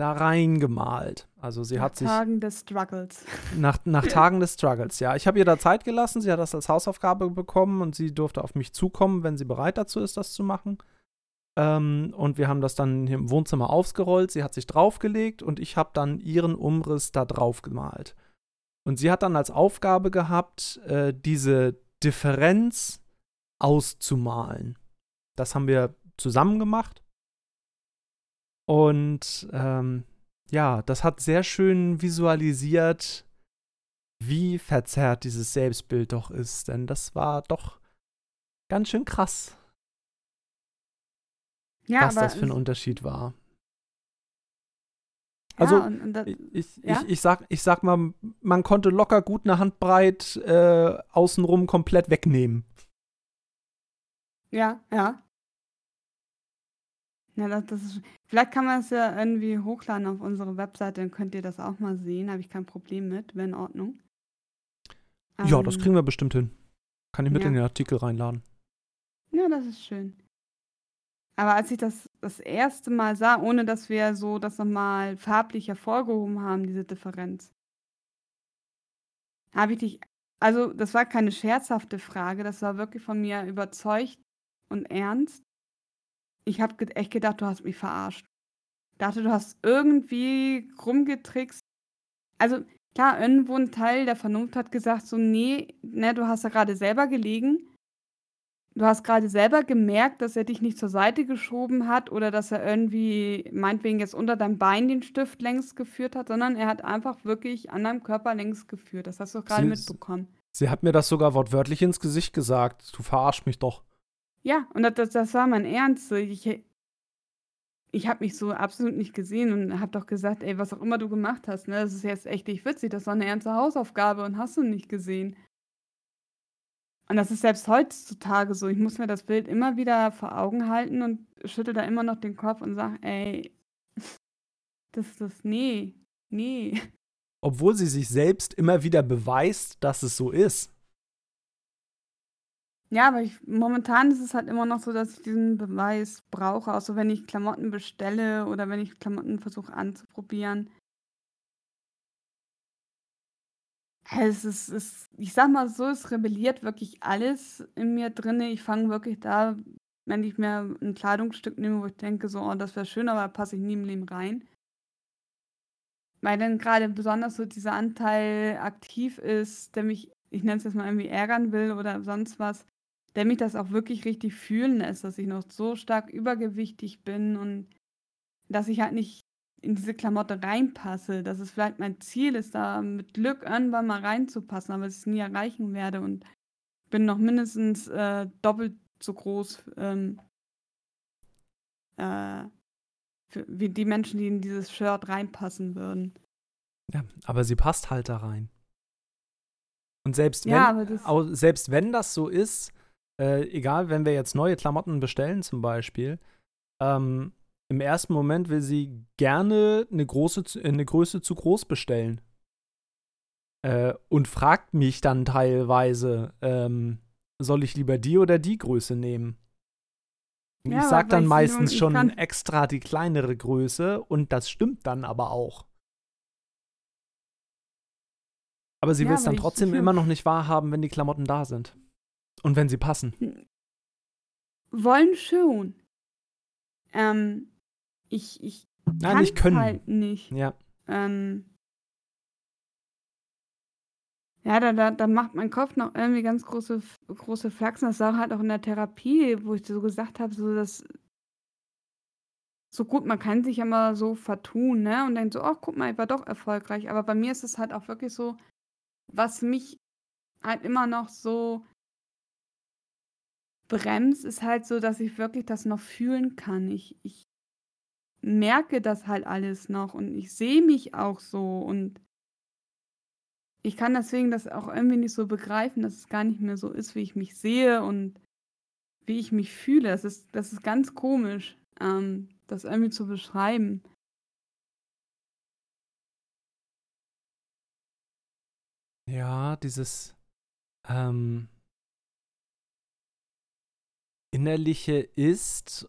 da reingemalt. Also sie nach hat sich. Nach Tagen des Struggles. Nach, nach Tagen des Struggles, ja. Ich habe ihr da Zeit gelassen. Sie hat das als Hausaufgabe bekommen und sie durfte auf mich zukommen, wenn sie bereit dazu ist, das zu machen. Ähm, und wir haben das dann im Wohnzimmer ausgerollt. Sie hat sich draufgelegt und ich habe dann ihren Umriss da drauf gemalt. Und sie hat dann als Aufgabe gehabt, äh, diese Differenz auszumalen. Das haben wir zusammen gemacht. Und ähm, ja, das hat sehr schön visualisiert, wie verzerrt dieses Selbstbild doch ist. Denn das war doch ganz schön krass. Ja, was das für ein Unterschied war. Also ja, und, und das, ich, ja? ich, ich, sag, ich sag mal, man konnte locker gut eine Handbreit äh, außenrum komplett wegnehmen. Ja, ja. Ja, das, das ist, vielleicht kann man es ja irgendwie hochladen auf unsere Webseite, dann könnt ihr das auch mal sehen. Habe ich kein Problem mit, wäre in Ordnung. Ja, ähm, das kriegen wir bestimmt hin. Kann ich mit ja. in den Artikel reinladen. Ja, das ist schön. Aber als ich das das erste Mal sah, ohne dass wir so das nochmal farblich hervorgehoben haben, diese Differenz, habe ich dich, also das war keine scherzhafte Frage, das war wirklich von mir überzeugt und ernst. Ich habe echt gedacht, du hast mich verarscht. Ich dachte, du hast irgendwie rumgetrickst. Also klar, irgendwo ein Teil der Vernunft hat gesagt, so, nee, ne, du hast ja gerade selber gelegen. Du hast gerade selber gemerkt, dass er dich nicht zur Seite geschoben hat oder dass er irgendwie meinetwegen jetzt unter deinem Bein den Stift längs geführt hat, sondern er hat einfach wirklich an deinem Körper längs geführt. Das hast du gerade mitbekommen. Sie hat mir das sogar wortwörtlich ins Gesicht gesagt. Du verarsch mich doch. Ja, und das, das war mein Ernst. Ich, ich habe mich so absolut nicht gesehen und habe doch gesagt, ey, was auch immer du gemacht hast, ne, das ist jetzt echt nicht witzig, das war eine ernste Hausaufgabe und hast du nicht gesehen. Und das ist selbst heutzutage so. Ich muss mir das Bild immer wieder vor Augen halten und schüttel da immer noch den Kopf und sage, ey, das ist das, nee, nee. Obwohl sie sich selbst immer wieder beweist, dass es so ist. Ja, aber ich, momentan ist es halt immer noch so, dass ich diesen Beweis brauche. Auch so, wenn ich Klamotten bestelle oder wenn ich Klamotten versuche anzuprobieren. Es ist, es, ich sag mal so, es rebelliert wirklich alles in mir drin. Ich fange wirklich da, wenn ich mir ein Kleidungsstück nehme, wo ich denke, so, oh, das wäre schön, aber da passe ich nie im Leben rein. Weil dann gerade besonders so dieser Anteil aktiv ist, der mich, ich nenne es jetzt mal irgendwie ärgern will oder sonst was, der mich das auch wirklich richtig fühlen lässt, dass ich noch so stark übergewichtig bin und dass ich halt nicht in diese Klamotte reinpasse, dass es vielleicht mein Ziel ist, da mit Glück irgendwann mal reinzupassen, aber es nie erreichen werde und bin noch mindestens äh, doppelt so groß ähm, äh, für, wie die Menschen, die in dieses Shirt reinpassen würden. Ja, aber sie passt halt da rein. Und selbst wenn, ja, selbst wenn das so ist, äh, egal, wenn wir jetzt neue Klamotten bestellen zum Beispiel, ähm, im ersten Moment will sie gerne eine, große, eine Größe zu groß bestellen. Äh, und fragt mich dann teilweise, ähm, soll ich lieber die oder die Größe nehmen? Ja, ich sag dann meistens schon extra die kleinere Größe und das stimmt dann aber auch. Aber sie ja, will es dann trotzdem immer noch nicht wahrhaben, wenn die Klamotten da sind. Und wenn sie passen. Wollen schon. Ähm, ich, ich Nein, nicht können. halt nicht. Ja. Ähm, ja, da, da, da macht mein Kopf noch irgendwie ganz große, große Flachsen. Das war halt auch in der Therapie, wo ich so gesagt habe, so dass so gut, man kann sich ja mal so vertun, ne? Und denkt so, ach, guck mal, ich war doch erfolgreich. Aber bei mir ist es halt auch wirklich so, was mich halt immer noch so bremst, ist halt so, dass ich wirklich das noch fühlen kann. Ich, ich merke das halt alles noch und ich sehe mich auch so und ich kann deswegen das auch irgendwie nicht so begreifen, dass es gar nicht mehr so ist, wie ich mich sehe und wie ich mich fühle. Das ist, das ist ganz komisch, ähm, das irgendwie zu beschreiben. Ja, dieses ähm, Innerliche ist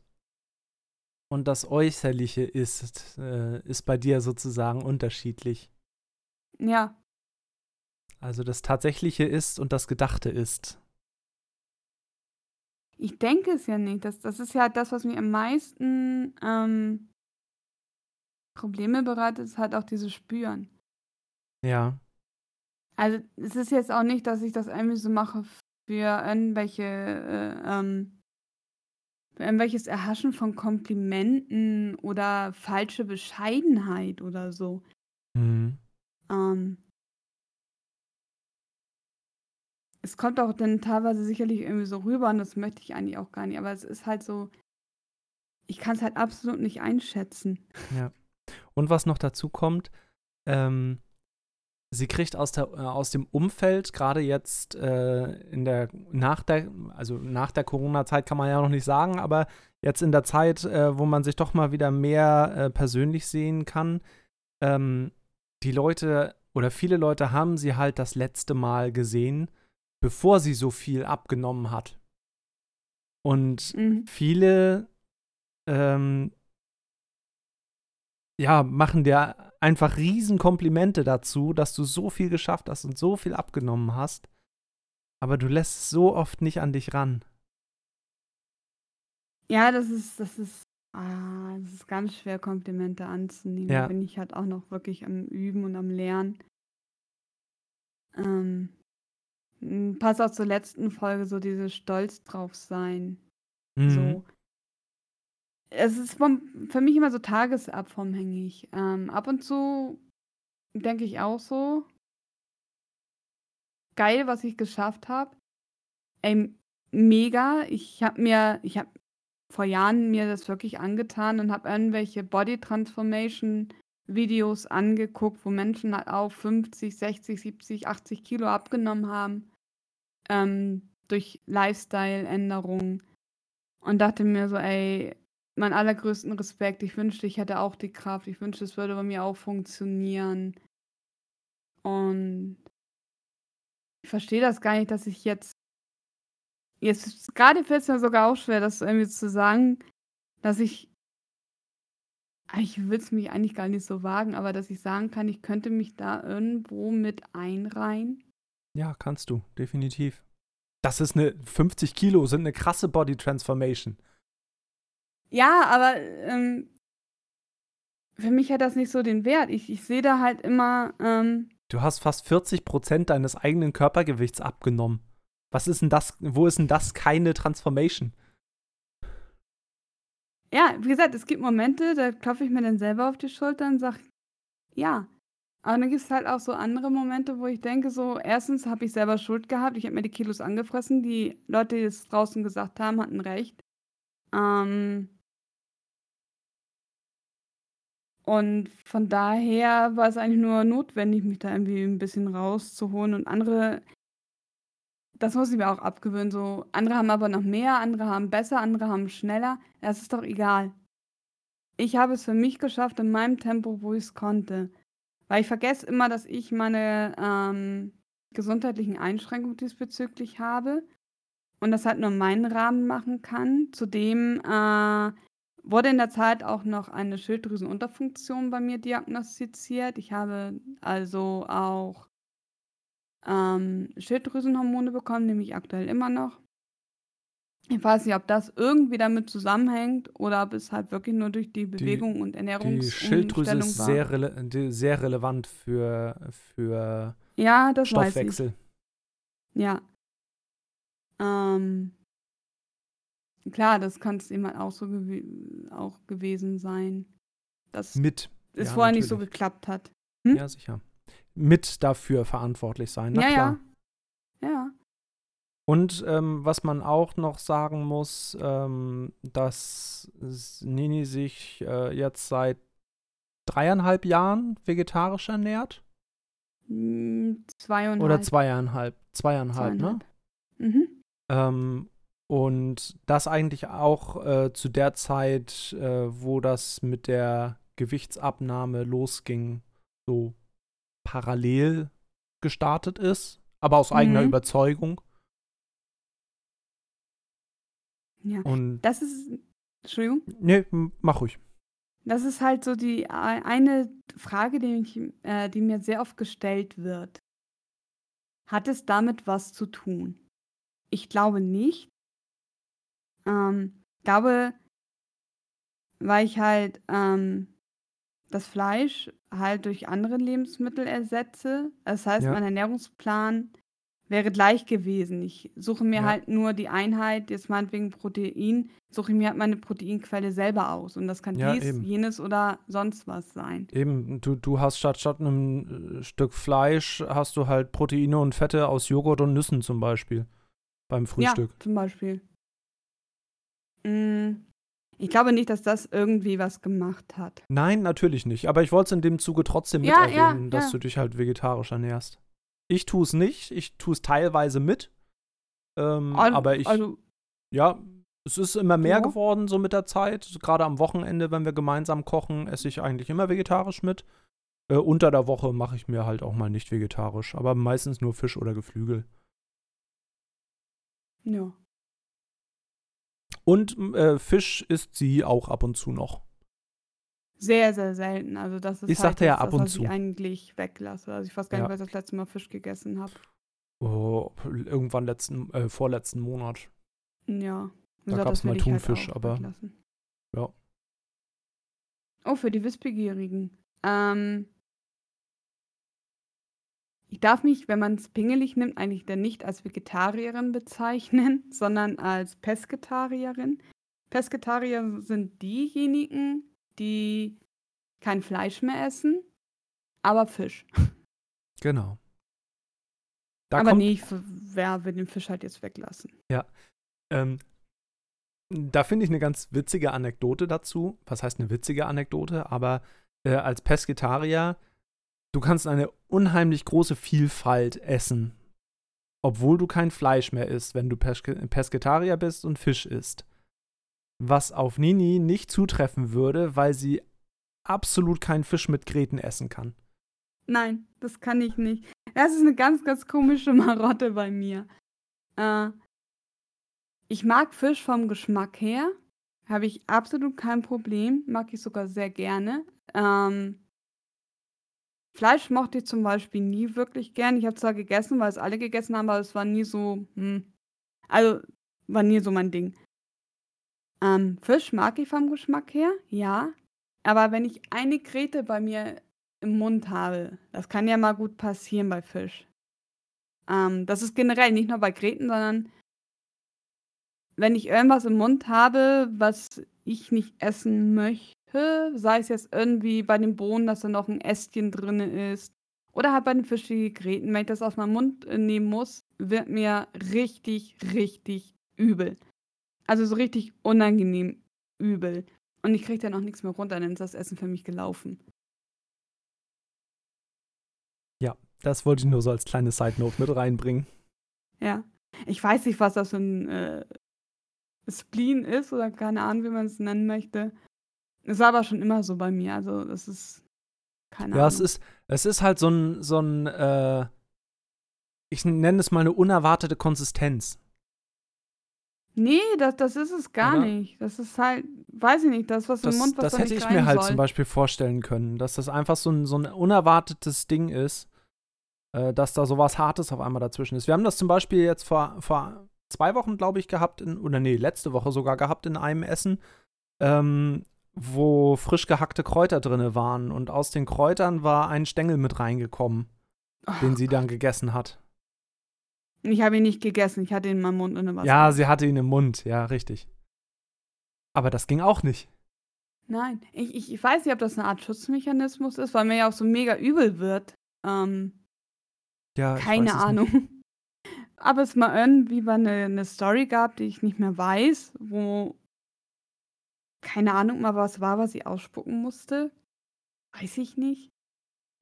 und das Äußerliche ist, äh, ist bei dir sozusagen unterschiedlich. Ja. Also das Tatsächliche ist und das Gedachte ist. Ich denke es ja nicht. Das, das ist ja das, was mir am meisten ähm, Probleme bereitet, ist halt auch dieses Spüren. Ja. Also es ist jetzt auch nicht, dass ich das irgendwie so mache für irgendwelche äh, ähm, irgendwelches Erhaschen von Komplimenten oder falsche Bescheidenheit oder so. Mhm. Ähm, es kommt auch dann teilweise sicherlich irgendwie so rüber und das möchte ich eigentlich auch gar nicht, aber es ist halt so, ich kann es halt absolut nicht einschätzen. Ja. Und was noch dazu kommt, ähm, sie kriegt aus, der, äh, aus dem Umfeld, gerade jetzt äh, in der, nach der, also nach der Corona-Zeit kann man ja noch nicht sagen, aber jetzt in der Zeit, äh, wo man sich doch mal wieder mehr äh, persönlich sehen kann, ähm, die Leute oder viele Leute haben sie halt das letzte Mal gesehen, bevor sie so viel abgenommen hat. Und mhm. viele ähm, ja, machen dir einfach riesen Komplimente dazu, dass du so viel geschafft hast und so viel abgenommen hast. Aber du lässt es so oft nicht an dich ran. Ja, das ist, das ist, ah, das ist ganz schwer, Komplimente anzunehmen. Ja. Da bin ich halt auch noch wirklich am Üben und am Lernen. Ähm, passt auch zur letzten Folge, so dieses Stolz drauf sein. Mhm. So. Es ist vom, für mich immer so tagesabhängig. Ähm, ab und zu denke ich auch so, geil, was ich geschafft habe. Ey, mega. Ich habe mir, ich habe vor Jahren mir das wirklich angetan und habe irgendwelche Body Transformation Videos angeguckt, wo Menschen halt auch 50, 60, 70, 80 Kilo abgenommen haben ähm, durch Lifestyle-Änderungen und dachte mir so, ey, meinen allergrößten Respekt. Ich wünschte, ich hätte auch die Kraft. Ich wünschte, es würde bei mir auch funktionieren. Und ich verstehe das gar nicht, dass ich jetzt. Jetzt gerade fällt es mir sogar auch schwer, das irgendwie zu sagen, dass ich. Ich will es mich eigentlich gar nicht so wagen, aber dass ich sagen kann, ich könnte mich da irgendwo mit einreihen. Ja, kannst du, definitiv. Das ist eine 50 Kilo, sind eine krasse Body Transformation. Ja, aber ähm, für mich hat das nicht so den Wert. Ich, ich sehe da halt immer. Ähm, du hast fast 40 Prozent deines eigenen Körpergewichts abgenommen. Was ist denn das? Wo ist denn das keine Transformation? Ja, wie gesagt, es gibt Momente, da klopfe ich mir dann selber auf die Schulter und sage, ja. Aber dann gibt es halt auch so andere Momente, wo ich denke, so, erstens habe ich selber Schuld gehabt, ich habe mir die Kilos angefressen, die Leute, die es draußen gesagt haben, hatten recht. Ähm, Und von daher war es eigentlich nur notwendig, mich da irgendwie ein bisschen rauszuholen und andere das muss ich mir auch abgewöhnen, so andere haben aber noch mehr, andere haben besser, andere haben schneller. Das ist doch egal. Ich habe es für mich geschafft in meinem Tempo, wo ich es konnte. Weil ich vergesse immer, dass ich meine ähm, gesundheitlichen Einschränkungen diesbezüglich habe und das halt nur meinen Rahmen machen kann. Zudem äh, Wurde in der Zeit auch noch eine Schilddrüsenunterfunktion bei mir diagnostiziert. Ich habe also auch ähm, Schilddrüsenhormone bekommen, nehme ich aktuell immer noch. Ich weiß nicht, ob das irgendwie damit zusammenhängt oder ob es halt wirklich nur durch die Bewegung und Ernährung Die Schilddrüse ist sehr, rele sehr relevant für, für ja, das Stoffwechsel. Weiß ich. Ja. Ähm, Klar, das kann es eben auch so gew auch gewesen sein, dass Mit. es ja, vorher natürlich. nicht so geklappt hat. Hm? Ja, sicher. Mit dafür verantwortlich sein, na ja, klar. Ja. ja. Und ähm, was man auch noch sagen muss, ähm, dass Nini sich äh, jetzt seit dreieinhalb Jahren vegetarisch ernährt. Hm, zweieinhalb. Oder zweieinhalb. Zweieinhalb, ne? zweieinhalb. ne? Mhm. Ähm, und das eigentlich auch äh, zu der Zeit, äh, wo das mit der Gewichtsabnahme losging, so parallel gestartet ist, aber aus mhm. eigener Überzeugung. Ja. Und das ist. Entschuldigung? Nee, mach ruhig. Das ist halt so die eine Frage, die, mich, äh, die mir sehr oft gestellt wird. Hat es damit was zu tun? Ich glaube nicht, ähm, glaube, weil ich halt ähm, das Fleisch halt durch andere Lebensmittel ersetze. Das heißt, Ja. mein Ernährungsplan wäre gleich gewesen. Ich suche mir Ja. halt nur die Einheit, jetzt meinetwegen Protein, suche ich mir halt meine Proteinquelle selber aus. Und das kann Ja, dies, eben. jenes oder sonst was sein. Eben, du, du hast statt, statt einem äh, Stück Fleisch, hast du halt Proteine und Fette aus Joghurt und Nüssen zum Beispiel beim Ja, Frühstück. zum Beispiel. Hm, Ich glaube nicht, dass das irgendwie was gemacht hat. Nein, natürlich nicht. Aber ich wollte es in dem Zuge trotzdem Ja, mit ja, dass ja. du dich halt vegetarisch ernährst. Ich tue es nicht. Ich tue es teilweise mit. Ähm, Al- aber ich, Also, ja, es ist immer mehr Ja. geworden so mit der Zeit. Gerade am Wochenende, wenn wir gemeinsam kochen, esse ich eigentlich immer vegetarisch mit. Äh, unter der Woche mache ich mir halt auch mal nicht vegetarisch. Aber meistens nur Fisch oder Geflügel. ja. Und äh, Fisch isst sie auch ab und zu noch. Sehr, sehr selten. Also das ist Ich halt sagte ja ab das, und was zu. ich eigentlich weglasse. Also ich weiß gar nicht, Ja. was ich das letzte Mal Fisch gegessen habe. Oh, irgendwann letzten, äh, vorletzten Monat. Ja. Da gab's das mal halt Thunfisch, auch aber- weglassen. ja. Oh, für die Wissbegierigen. Ähm, ich darf mich, wenn man es pingelig nimmt, eigentlich dann nicht als Vegetarierin bezeichnen, sondern als Pesketarierin. Pesketarier sind diejenigen, die kein Fleisch mehr essen, aber Fisch. Genau. Da aber kommt, nee, ich w- wer will den Fisch halt jetzt weglassen. ähm, da finde ich eine ganz witzige Anekdote dazu. Was heißt eine witzige Anekdote? Aber äh, als Pesketarier, du kannst eine unheimlich große Vielfalt essen, obwohl du kein Fleisch mehr isst, wenn du Peske Pesketarier bist und Fisch isst. Was auf Nini nicht zutreffen würde, weil sie absolut keinen Fisch mit Gräten essen kann. Nein, das kann ich nicht. Das ist eine ganz, ganz komische Marotte bei mir. Äh, ich mag Fisch vom Geschmack her. Habe ich absolut kein Problem. Mag ich sogar sehr gerne. Ähm, Fleisch mochte ich zum Beispiel nie wirklich gern. Ich habe zwar gegessen, weil es alle gegessen haben, aber es war nie so. Hm. Also, war nie so mein Ding. Ähm, Fisch mag ich vom Geschmack her, ja. Aber wenn ich eine Krete bei mir im Mund habe, das kann ja mal gut passieren bei Fisch. Ähm, das ist generell nicht nur bei Kreten, sondern wenn ich irgendwas im Mund habe, was ich nicht essen möchte, sei es jetzt irgendwie bei den Bohnen, dass da noch ein Ästchen drin ist, oder halt bei den Fischgräten, wenn ich das aus meinem Mund äh, nehmen muss, wird mir richtig, richtig übel. Also so richtig unangenehm übel. Und ich kriege dann auch nichts mehr runter, dann ist das Essen für mich gelaufen. Das wollte ich nur so als kleine Side Note mit reinbringen. Ja. Ich weiß nicht, was das für ein äh, Spleen ist oder keine Ahnung, wie man es nennen möchte. Es war aber schon immer so bei mir. Also, das ist keine Ja, Ahnung. es ist, es ist halt so ein, so ein, äh, ich nenne es mal eine unerwartete Konsistenz. Nee, das, das ist es gar Oder? nicht. Das ist halt, weiß ich nicht, das, was Das, im Mund, was das da hätte ich mir halt soll. zum Beispiel vorstellen können, dass das einfach so ein, so ein unerwartetes Ding ist, äh, dass da sowas Hartes auf einmal dazwischen ist. Wir haben das zum Beispiel jetzt vor, vor zwei Wochen, glaube ich, gehabt, in, oder nee, letzte Woche sogar gehabt in einem Essen, ähm, wo frisch gehackte Kräuter drin waren und aus den Kräutern war ein Stängel mit reingekommen, Oh, den sie dann gegessen hat. ich habe ihn nicht gegessen, ich hatte ihn in meinem Mund und dann war Ja, sie hatte ihn im Mund, ja, richtig. Aber das ging auch nicht. Nein, ich, ich, ich weiß nicht, ob das eine Art Schutzmechanismus ist, weil mir ja auch so mega übel wird. Ähm, Ja, keine Ahnung. Aber es mal irgendwie mal eine, eine Story gab, die ich nicht mehr weiß, wo keine Ahnung mal was war, was ich ausspucken musste. Weiß ich nicht.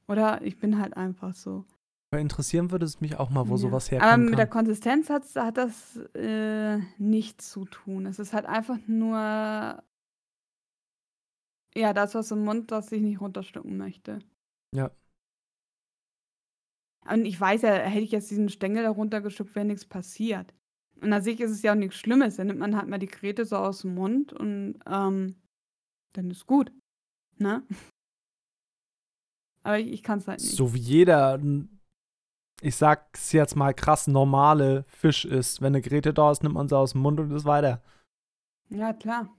Oder ich bin halt einfach so. Aber interessieren würde es mich auch mal, wo Ja. sowas Aber herkommen mit der kann. Konsistenz hat's, hat das äh, nichts zu tun. Es ist halt einfach nur ja, das was im Mund, das ich nicht runterschlucken möchte. Ja. Und ich weiß ja, hätte ich jetzt diesen Stängel da runtergeschluckt, wäre nichts passiert. Und an sich ist es ja auch nichts Schlimmes. Dann nimmt man halt mal die Krete so aus dem Mund und ähm, dann ist gut. Ne? Aber ich, ich kann es halt nicht. So wie jeder, ich sag's jetzt mal krass, normale Fisch ist. Wenn eine Grete da ist, nimmt man sie aus dem Mund und ist weiter. Ja, klar.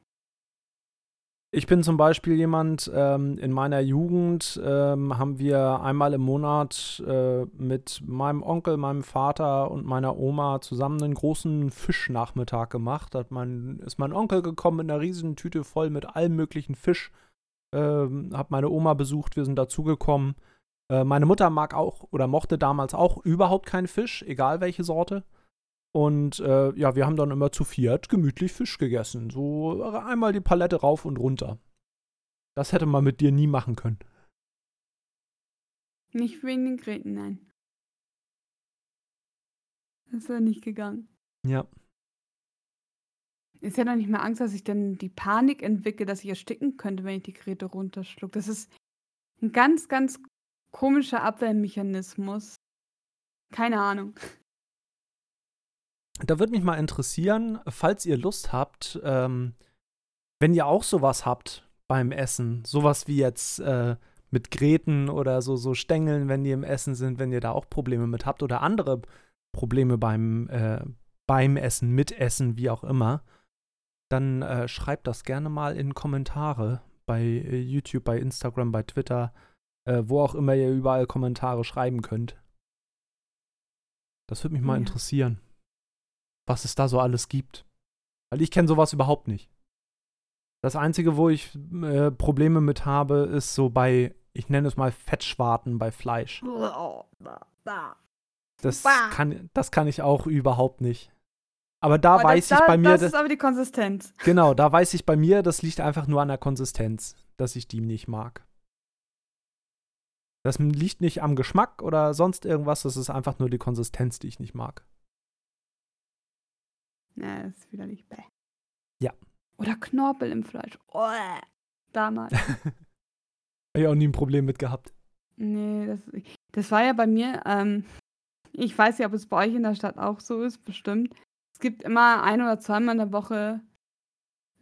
Ich bin zum Beispiel jemand, ähm, in meiner Jugend ähm, haben wir einmal im Monat äh, mit meinem Onkel, meinem Vater und meiner Oma zusammen einen großen Fischnachmittag gemacht. Hat mein, ist mein Onkel gekommen mit einer riesigen Tüte voll mit allem möglichen Fisch. Ähm, hab meine Oma besucht, wir sind dazugekommen. Äh, meine Mutter mag auch oder mochte damals auch überhaupt keinen Fisch, egal welche Sorte. Und äh, ja, wir haben dann immer zu viert gemütlich Fisch gegessen. So einmal die Palette rauf und runter. Das hätte man mit dir nie machen können. Nicht wegen den Gräten, nein. Das wäre nicht gegangen. Ja. Ist ja doch nicht mehr Angst, dass ich dann die Panik entwickle, dass ich ersticken könnte, wenn ich die Geräte runterschluck. Das ist ein ganz, ganz komischer Abwehrmechanismus. Keine Ahnung. Da würde mich mal interessieren, falls ihr Lust habt, ähm, wenn ihr auch sowas habt beim Essen, sowas wie jetzt äh, mit Gräten oder so, so Stängeln, wenn die im Essen sind, wenn ihr da auch Probleme mit habt oder andere Probleme beim, äh, beim Essen, mit Essen, wie auch immer, dann äh, schreibt das gerne mal in Kommentare bei äh, YouTube, bei Instagram, bei Twitter, äh, wo auch immer ihr überall Kommentare schreiben könnt. Das würde mich mal ja. interessieren, was es da so alles gibt. Weil ich kenne sowas überhaupt nicht. Das Einzige, wo ich äh, Probleme mit habe, ist so bei, ich nenne es mal Fettschwarten bei Fleisch. Das kann, das kann ich auch überhaupt nicht. Aber da aber weiß das, ich bei mir. Das ist aber die Konsistenz. Genau, da weiß ich bei mir, das liegt einfach nur an der Konsistenz, dass ich die nicht mag. Das liegt nicht am Geschmack oder sonst irgendwas, das ist einfach nur die Konsistenz, die ich nicht mag. Na, das ist wieder nicht bäh. Ja. Oder Knorpel im Fleisch. Oh, damals. Habe ich auch nie ein Problem mit gehabt. Nee, das, das war ja bei mir, ähm, ich weiß ja, ob es bei euch in der Stadt auch so ist, bestimmt. Es gibt immer ein oder zweimal in der Woche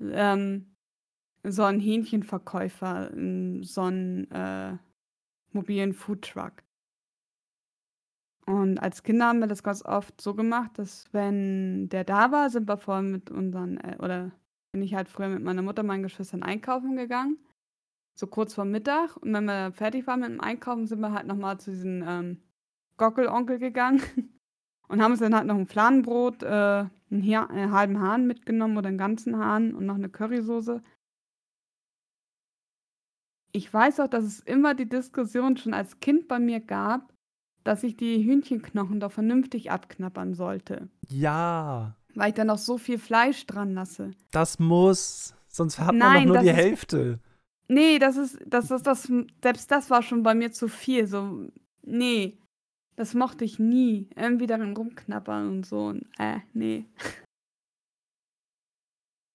ähm, so einen Hähnchenverkäufer, so einen äh, mobilen Foodtruck. Und als Kinder haben wir das ganz oft so gemacht, dass wenn der da war, sind wir vorher mit unseren, äh, oder bin ich halt früher mit meiner Mutter, meinen Geschwistern einkaufen gegangen. So kurz vor Mittag. Und wenn wir fertig waren mit dem Einkaufen, sind wir halt nochmal zu diesem ähm, Gockelonkel gegangen und haben uns dann halt noch ein Fladenbrot, äh, einen, Hier einen halben Hahn mitgenommen oder einen ganzen Hahn und noch eine Currysoße. Ich weiß auch, dass es immer die Diskussion schon als Kind bei mir gab, dass ich die Hühnchenknochen doch vernünftig abknabbern sollte. Ja. Weil ich da noch so viel Fleisch dran lasse. Das muss. Sonst hat man doch nur die Hälfte. Nee, das ist, das ist, das, selbst das war schon bei mir zu viel. So, nee. Das mochte ich nie. Irgendwie darin rumknabbern und so. Und, äh, nee.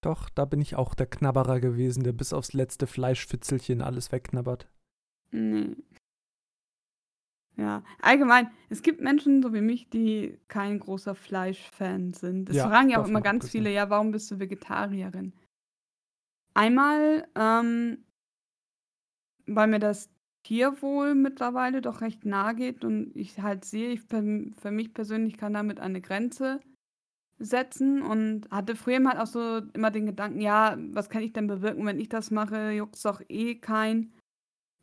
Doch, da bin ich auch der Knabberer gewesen, der bis aufs letzte Fleischfitzelchen alles wegknabbert. Nee. Ja, allgemein, es gibt Menschen so wie mich, die kein großer Fleischfan sind. Es ja, fragen ja auch immer ganz viele, ja, warum bist du Vegetarierin? Einmal, ähm, weil mir das Tierwohl mittlerweile doch recht nahe geht und ich halt sehe, ich für mich persönlich kann damit eine Grenze setzen und hatte früher halt auch so immer den Gedanken, ja, was kann ich denn bewirken, wenn ich das mache, juckt's doch eh kein.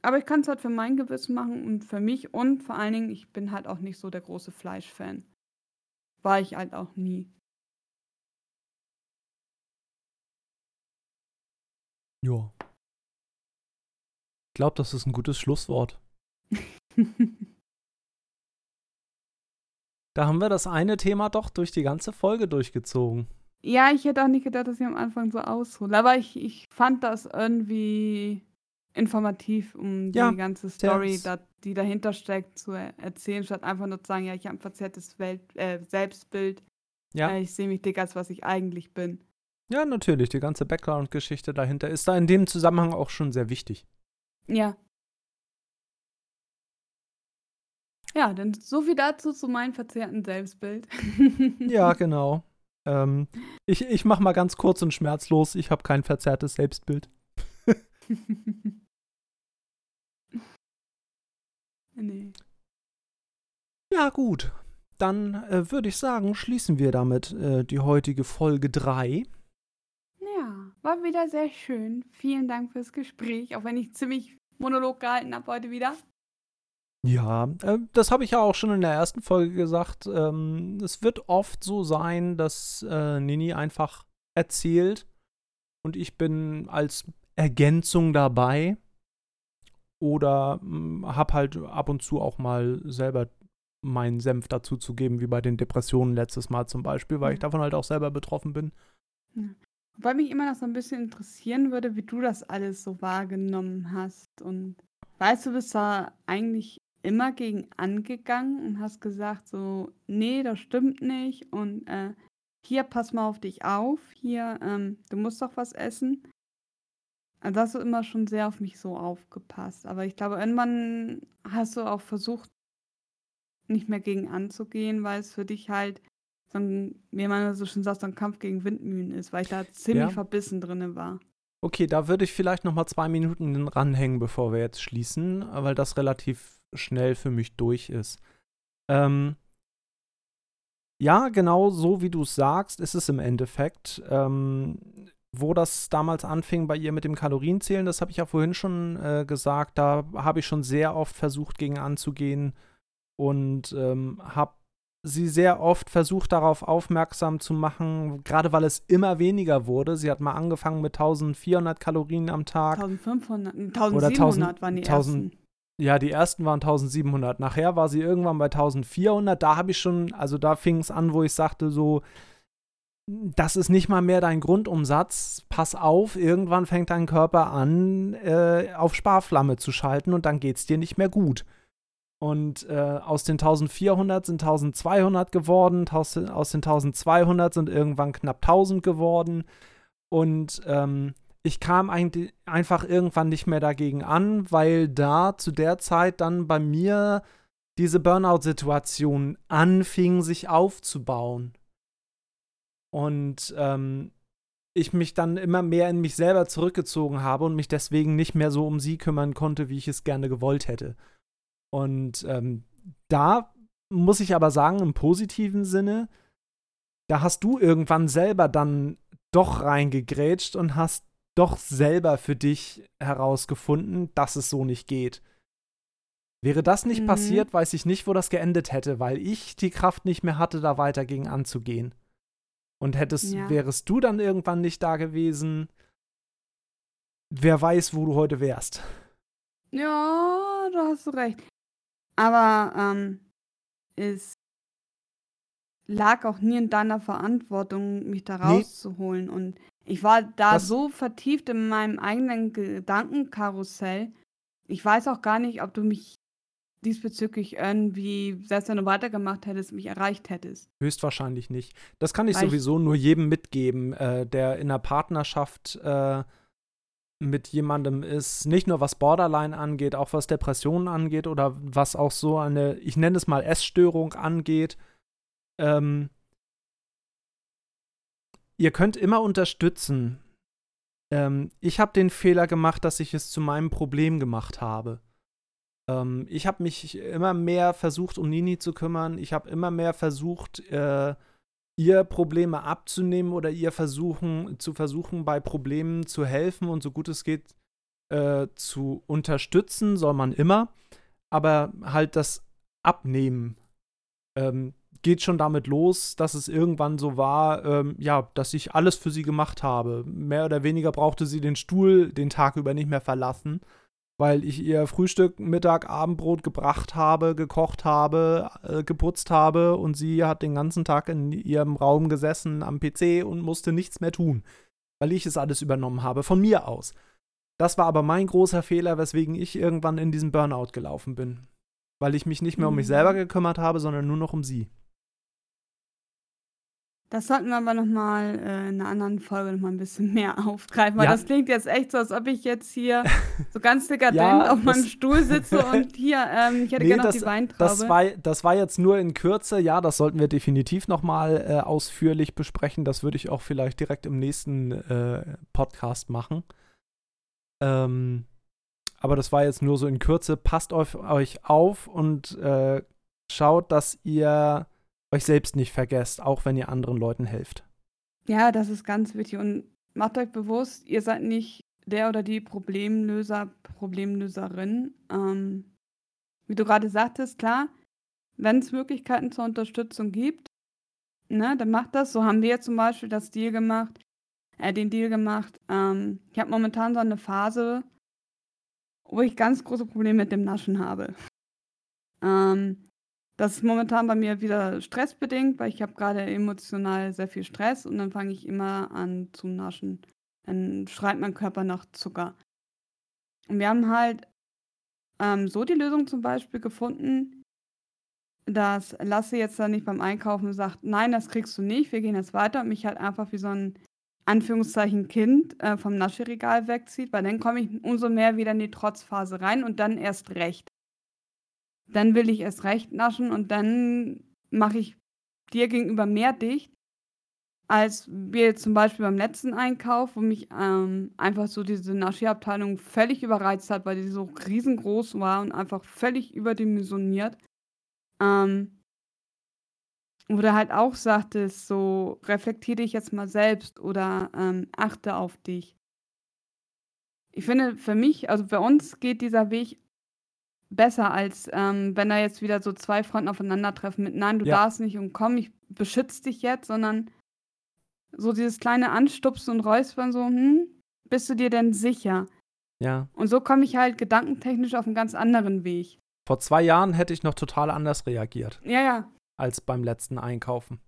Aber ich kann es halt für mein Gewissen machen und für mich und vor allen Dingen, ich bin halt auch nicht so der große Fleischfan. War ich halt auch nie. Ja. Ich glaube, das ist ein gutes Schlusswort. da haben wir das eine Thema doch durch die ganze Folge durchgezogen. Ja, ich hätte auch nicht gedacht, dass ich am Anfang so aushole. Aber ich, ich fand das irgendwie informativ, um ja, die ganze Story, da, die dahinter steckt, zu erzählen, statt einfach nur zu sagen, ja, ich habe ein verzerrtes Welt, äh, Selbstbild. Ja. Äh, ich sehe mich dick als was ich eigentlich bin. Ja, natürlich. Die ganze Background-Geschichte dahinter ist da in dem Zusammenhang auch schon sehr wichtig. Ja. Ja, dann so viel dazu zu meinem verzerrten Selbstbild. ja, genau. Ähm, ich ich mache mal ganz kurz und schmerzlos. Ich habe kein verzerrtes Selbstbild. nee. Ja, gut. Dann äh, würde ich sagen, schließen wir damit äh, die heutige Folge 3. Ja, war wieder sehr schön. Vielen Dank fürs Gespräch, auch wenn ich ziemlich Monolog gehalten habe heute wieder. Ja, äh, das habe ich ja auch schon in der ersten Folge gesagt. Ähm, es wird oft so sein, dass äh, Nini einfach erzählt und ich bin als Ergänzung dabei oder hm, habe halt ab und zu auch mal selber meinen Senf dazu zu geben, wie bei den Depressionen letztes Mal zum Beispiel, weil ich davon halt auch selber betroffen bin. Ja. Wobei mich immer noch so ein bisschen interessieren würde, wie du das alles so wahrgenommen hast. Und weißt du, bist da eigentlich immer gegen angegangen und hast gesagt so, nee, das stimmt nicht und äh, hier, pass mal auf dich auf, hier, ähm, du musst doch was essen. Also hast du immer schon sehr auf mich so aufgepasst. Aber ich glaube, irgendwann hast du auch versucht, nicht mehr gegen anzugehen, weil es für dich halt so ein, wie man so schön sagt, so ein Kampf gegen Windmühlen ist, weil ich da ziemlich ja. verbissen drin war. Okay, da würde ich vielleicht noch mal zwei Minuten ranhängen, bevor wir jetzt schließen, weil das relativ schnell für mich durch ist. Ähm, ja, genau so wie du es sagst, ist es im Endeffekt. Ähm, wo das damals anfing bei ihr mit dem Kalorienzählen, das habe ich ja vorhin schon äh, gesagt, da habe ich schon sehr oft versucht, gegen anzugehen und ähm, habe sie sehr oft versucht, darauf aufmerksam zu machen, gerade weil es immer weniger wurde. Sie hat mal angefangen mit 1400 Kalorien am Tag. 1500, 1700 oder 1000, waren die 1000, ersten. Ja, die ersten waren 1700. Nachher war sie irgendwann bei 1400. Da habe ich schon, also da fing es an, wo ich sagte so, das ist nicht mal mehr dein Grundumsatz. Pass auf, irgendwann fängt dein Körper an, äh, auf Sparflamme zu schalten und dann geht es dir nicht mehr gut. Und äh, aus den 1400 sind 1200 geworden, aus den 1200 sind irgendwann knapp 1000 geworden. Und ähm, ich kam eigentlich einfach irgendwann nicht mehr dagegen an, weil da zu der Zeit dann bei mir diese Burnout-Situation anfing, sich aufzubauen und ähm, ich mich dann immer mehr in mich selber zurückgezogen habe und mich deswegen nicht mehr so um sie kümmern konnte, wie ich es gerne gewollt hätte. Und ähm, da muss ich aber sagen, im positiven Sinne, da hast du irgendwann selber dann doch reingegrätscht und hast doch selber für dich herausgefunden, dass es so nicht geht. Wäre das nicht mhm. passiert, weiß ich nicht, wo das geendet hätte, weil ich die Kraft nicht mehr hatte, da weiter gegen anzugehen. Und hättest, ja. wärest du dann irgendwann nicht da gewesen, wer weiß, wo du heute wärst. Ja, da hast du recht. Aber ähm, es lag auch nie in deiner Verantwortung, mich da rauszuholen. Nee. Und ich war da das so vertieft in meinem eigenen Gedankenkarussell. Ich weiß auch gar nicht, ob du mich diesbezüglich irgendwie, selbst wenn du weitergemacht hättest, mich erreicht hättest. Höchstwahrscheinlich nicht. Das kann ich Weil sowieso ich nur jedem mitgeben, äh, der in einer Partnerschaft äh, mit jemandem ist, nicht nur was Borderline angeht, auch was Depressionen angeht oder was auch so eine, ich nenne es mal Essstörung angeht. Ähm, ihr könnt immer unterstützen. Ähm, ich habe den Fehler gemacht, dass ich es zu meinem Problem gemacht habe. Ähm, ich habe mich immer mehr versucht, um Nini zu kümmern. Ich habe immer mehr versucht, äh, ihr Probleme abzunehmen oder ihr versuchen, zu versuchen, bei Problemen zu helfen und so gut es geht äh, zu unterstützen, soll man immer. Aber halt das Abnehmen ähm, geht schon damit los, dass es irgendwann so war, ähm, ja, dass ich alles für sie gemacht habe. Mehr oder weniger brauchte sie den Stuhl den Tag über nicht mehr verlassen weil ich ihr Frühstück, Mittag, Abendbrot gebracht habe, gekocht habe, äh, geputzt habe und sie hat den ganzen Tag in ihrem Raum gesessen am PC und musste nichts mehr tun, weil ich es alles übernommen habe, von mir aus. Das war aber mein großer Fehler, weswegen ich irgendwann in diesen Burnout gelaufen bin, weil ich mich nicht mehr um mich selber mhm. gekümmert habe, sondern nur noch um sie. Das sollten wir aber noch mal, äh, in einer anderen Folge noch mal ein bisschen mehr aufgreifen, weil Ja. das klingt jetzt echt so, als ob ich jetzt hier so ganz dekadent Ja, auf meinem Stuhl sitze und hier, ähm, ich hätte gerne noch die das, das, war, das war jetzt nur in Kürze. Ja, das sollten wir definitiv noch mal äh, ausführlich besprechen. Das würde ich auch vielleicht direkt im nächsten äh, Podcast machen. Ähm, aber das war jetzt nur so in Kürze. Passt auf euch auf und äh, schaut, dass ihr euch selbst nicht vergesst, auch wenn ihr anderen Leuten helft. Ja, das ist ganz wichtig. Und macht euch bewusst, ihr seid nicht der oder die Problemlöser, Problemlöserin. Ähm, wie du gerade sagtest, klar, wenn es Möglichkeiten zur Unterstützung gibt, ne, dann macht das. So haben wir zum Beispiel das Deal gemacht, äh, den Deal gemacht. Ähm, ich habe momentan so eine Phase, wo ich ganz große Probleme mit dem Naschen habe. Ähm, Das ist momentan bei mir wieder stressbedingt, weil ich habe gerade emotional sehr viel Stress und dann fange ich immer an zu naschen. Dann schreit mein Körper nach Zucker. Und wir haben halt ähm, so die Lösung zum Beispiel gefunden, dass Lasse jetzt da nicht beim Einkaufen sagt, nein, das kriegst du nicht, wir gehen jetzt weiter und mich halt einfach wie so ein Anführungszeichen Kind äh, vom Nascheregal wegzieht, weil dann komme ich umso mehr wieder in die Trotzphase rein und dann erst recht. Dann will ich erst recht naschen und dann mache ich dir gegenüber mehr dicht, als wir zum Beispiel beim letzten Einkauf, wo mich ähm, einfach so diese Naschi-Abteilung völlig überreizt hat, weil die so riesengroß war und einfach völlig überdimensioniert. Ähm, wo du halt auch sagtest, so reflektier dich jetzt mal selbst oder ähm, achte auf dich. Ich finde, für mich, also bei uns geht dieser Weg besser, als ähm, wenn da jetzt wieder so zwei Fronten aufeinandertreffen mit Nein, du ja. darfst nicht und komm, ich beschütze dich jetzt, sondern so dieses kleine Anstupsen und Räuspern, so, hm, bist du dir denn sicher? Ja. Und so komme ich halt gedankentechnisch auf einen ganz anderen Weg. Vor zwei Jahren hätte ich noch total anders reagiert. Ja, ja als beim letzten Einkaufen.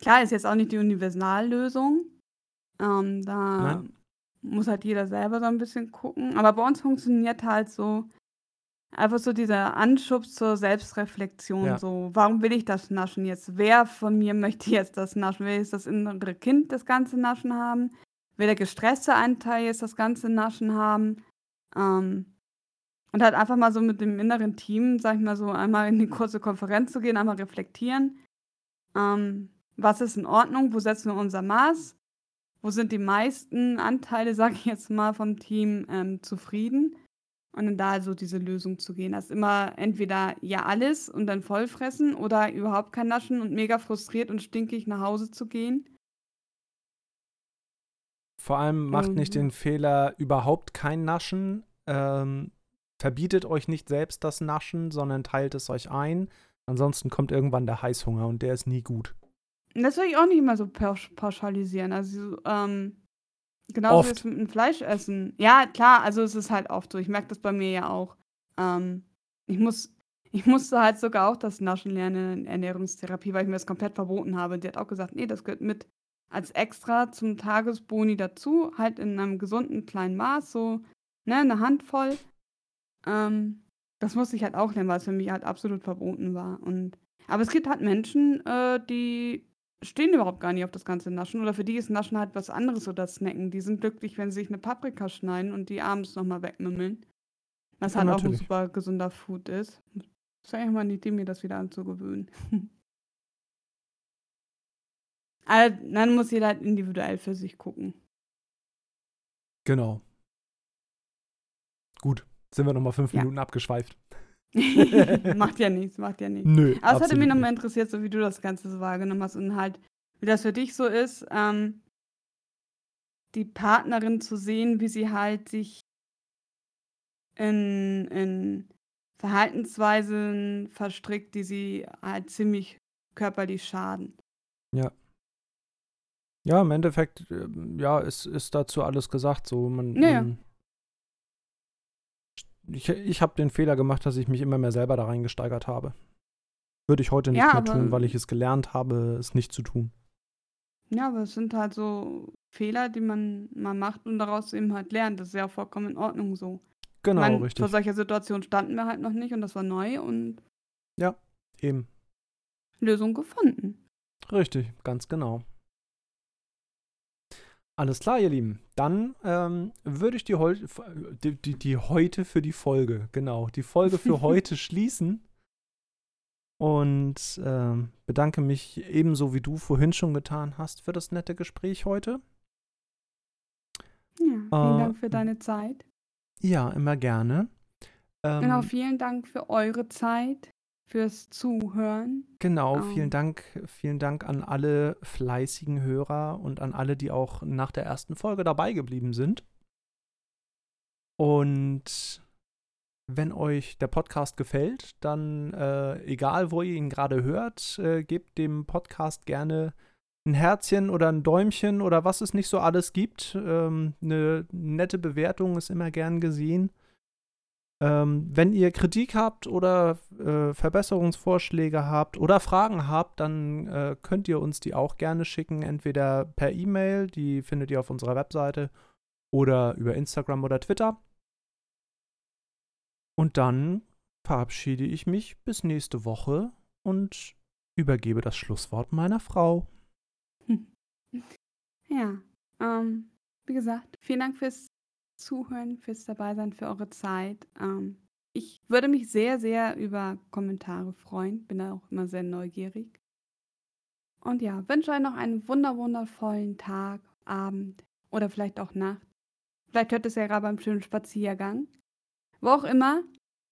Klar, ist jetzt auch nicht die Universallösung. Ähm, da Nein. Muss halt jeder selber so ein bisschen gucken. Aber bei uns funktioniert halt so einfach so dieser Anschubs zur Selbstreflexion. Ja. So, warum will ich das Naschen jetzt? Wer von mir möchte jetzt das Naschen? Will jetzt das innere Kind das ganze Naschen haben? Will der gestresste Anteil jetzt das ganze Naschen haben? Ähm, und halt einfach mal so mit dem inneren Team, sag ich mal so, einmal in die kurze Konferenz zu gehen, einmal reflektieren. Ähm, was ist in Ordnung? Wo setzen wir unser Maß? Wo sind die meisten Anteile, sag ich jetzt mal, vom Team ähm, zufrieden? Und dann da so diese Lösung zu gehen. Das ist immer entweder ja alles und dann vollfressen oder überhaupt kein Naschen und mega frustriert und stinkig nach Hause zu gehen. Vor allem macht um, nicht den Fehler, überhaupt kein Naschen. Ähm, verbietet euch nicht selbst das Naschen, sondern teilt es euch ein. Ansonsten kommt irgendwann der Heißhunger und der ist nie gut. Das will ich auch nicht immer so pauschalisieren. Also, ähm, genauso wie mit dem Fleischessen. Ja, klar, also es ist halt oft so. Ich merke das bei mir ja auch. Ähm, ich muss, ich musste halt sogar auch das Naschen lernen in Ernährungstherapie, weil ich mir das komplett verboten habe. Die hat auch gesagt, nee, das gehört mit als extra zum Tagesboni dazu, halt in einem gesunden kleinen Maß, so ne, eine Handvoll. Ähm, das musste ich halt auch lernen, weil es für mich halt absolut verboten war. Und, aber es gibt halt Menschen, äh, die stehen überhaupt gar nicht auf das ganze Naschen. Oder für die ist Naschen halt was anderes oder Snacken. Die sind glücklich, wenn sie sich eine Paprika schneiden und die abends nochmal wegmümmeln. Was ja, halt natürlich. auch ein super gesunder Food ist. Das ist eigentlich mal eine Idee, mir das wieder anzugewöhnen. also, dann muss jeder halt individuell für sich gucken. Genau. Gut sind wir nochmal fünf ja. Minuten abgeschweift. macht ja nichts, macht ja nichts. Nö. Aber es hätte mich nochmal interessiert, so wie du das Ganze so wahrgenommen hast und halt, wie das für dich so ist, ähm, die Partnerin zu sehen, wie sie halt sich in, in Verhaltensweisen verstrickt, die sie halt ziemlich körperlich schaden. Ja. Ja, im Endeffekt, ähm, ja, ist, ist dazu alles gesagt. So, man, ja, man ich, ich habe den Fehler gemacht, dass ich mich immer mehr selber da reingesteigert habe. Würde ich heute nicht ja, mehr tun, weil ich es gelernt habe, es nicht zu tun. Ja, aber es sind halt so Fehler, die man mal macht und daraus eben halt lernt. Das ist ja vollkommen in Ordnung so. Genau, meine, richtig. Vor solcher Situation standen wir halt noch nicht und das war neu und. Ja, eben. Lösung gefunden. Richtig, ganz genau. Alles klar, ihr Lieben. Dann ähm, würde ich die, die, die, die, heute für die Folge, genau, die Folge für heute schließen. Und ähm, bedanke mich ebenso wie du vorhin schon getan hast für das nette Gespräch heute. Ja, vielen äh, Dank für deine Zeit. Ja, immer gerne. Ähm, genau, vielen Dank für eure Zeit fürs Zuhören. Genau, ähm. vielen Dank, vielen Dank an alle fleißigen Hörer und an alle, die auch nach der ersten Folge dabei geblieben sind. Und wenn euch der Podcast gefällt, dann äh, egal, wo ihr ihn gerade hört, äh, gebt dem Podcast gerne ein Herzchen oder ein Däumchen oder was es nicht so alles gibt. Ähm, eine nette Bewertung ist immer gern gesehen. Ähm, wenn ihr Kritik habt oder äh, Verbesserungsvorschläge habt oder Fragen habt, dann äh, könnt ihr uns die auch gerne schicken, entweder per E-Mail, die findet ihr auf unserer Webseite, oder über Instagram oder Twitter. Und dann verabschiede ich mich bis nächste Woche und übergebe das Schlusswort meiner Frau. Ja, ähm, wie gesagt, vielen Dank fürs Zuhören, fürs Dabeisein, für eure Zeit. Ähm, ich würde mich sehr, sehr über Kommentare freuen. Bin da auch immer sehr neugierig. Und ja, wünsche euch noch einen wunder wundervollen Tag, Abend oder vielleicht auch Nacht. Vielleicht hört es ja gerade beim schönen Spaziergang. Wo auch immer.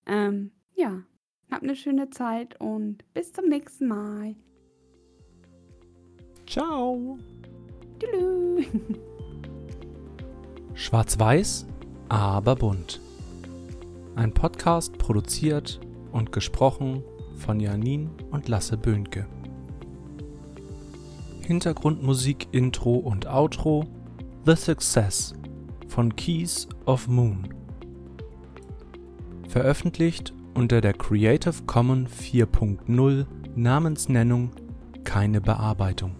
Ähm, ja, habt eine schöne Zeit und bis zum nächsten Mal. Ciao. Tschüss. Schwarz-Weiß, aber bunt. Ein Podcast produziert und gesprochen von Janin und Lasse Böhnke. Hintergrundmusik, Intro und Outro The Success von Keys of Moon. Veröffentlicht unter der Creative Commons 4.0 Namensnennung keine Bearbeitung.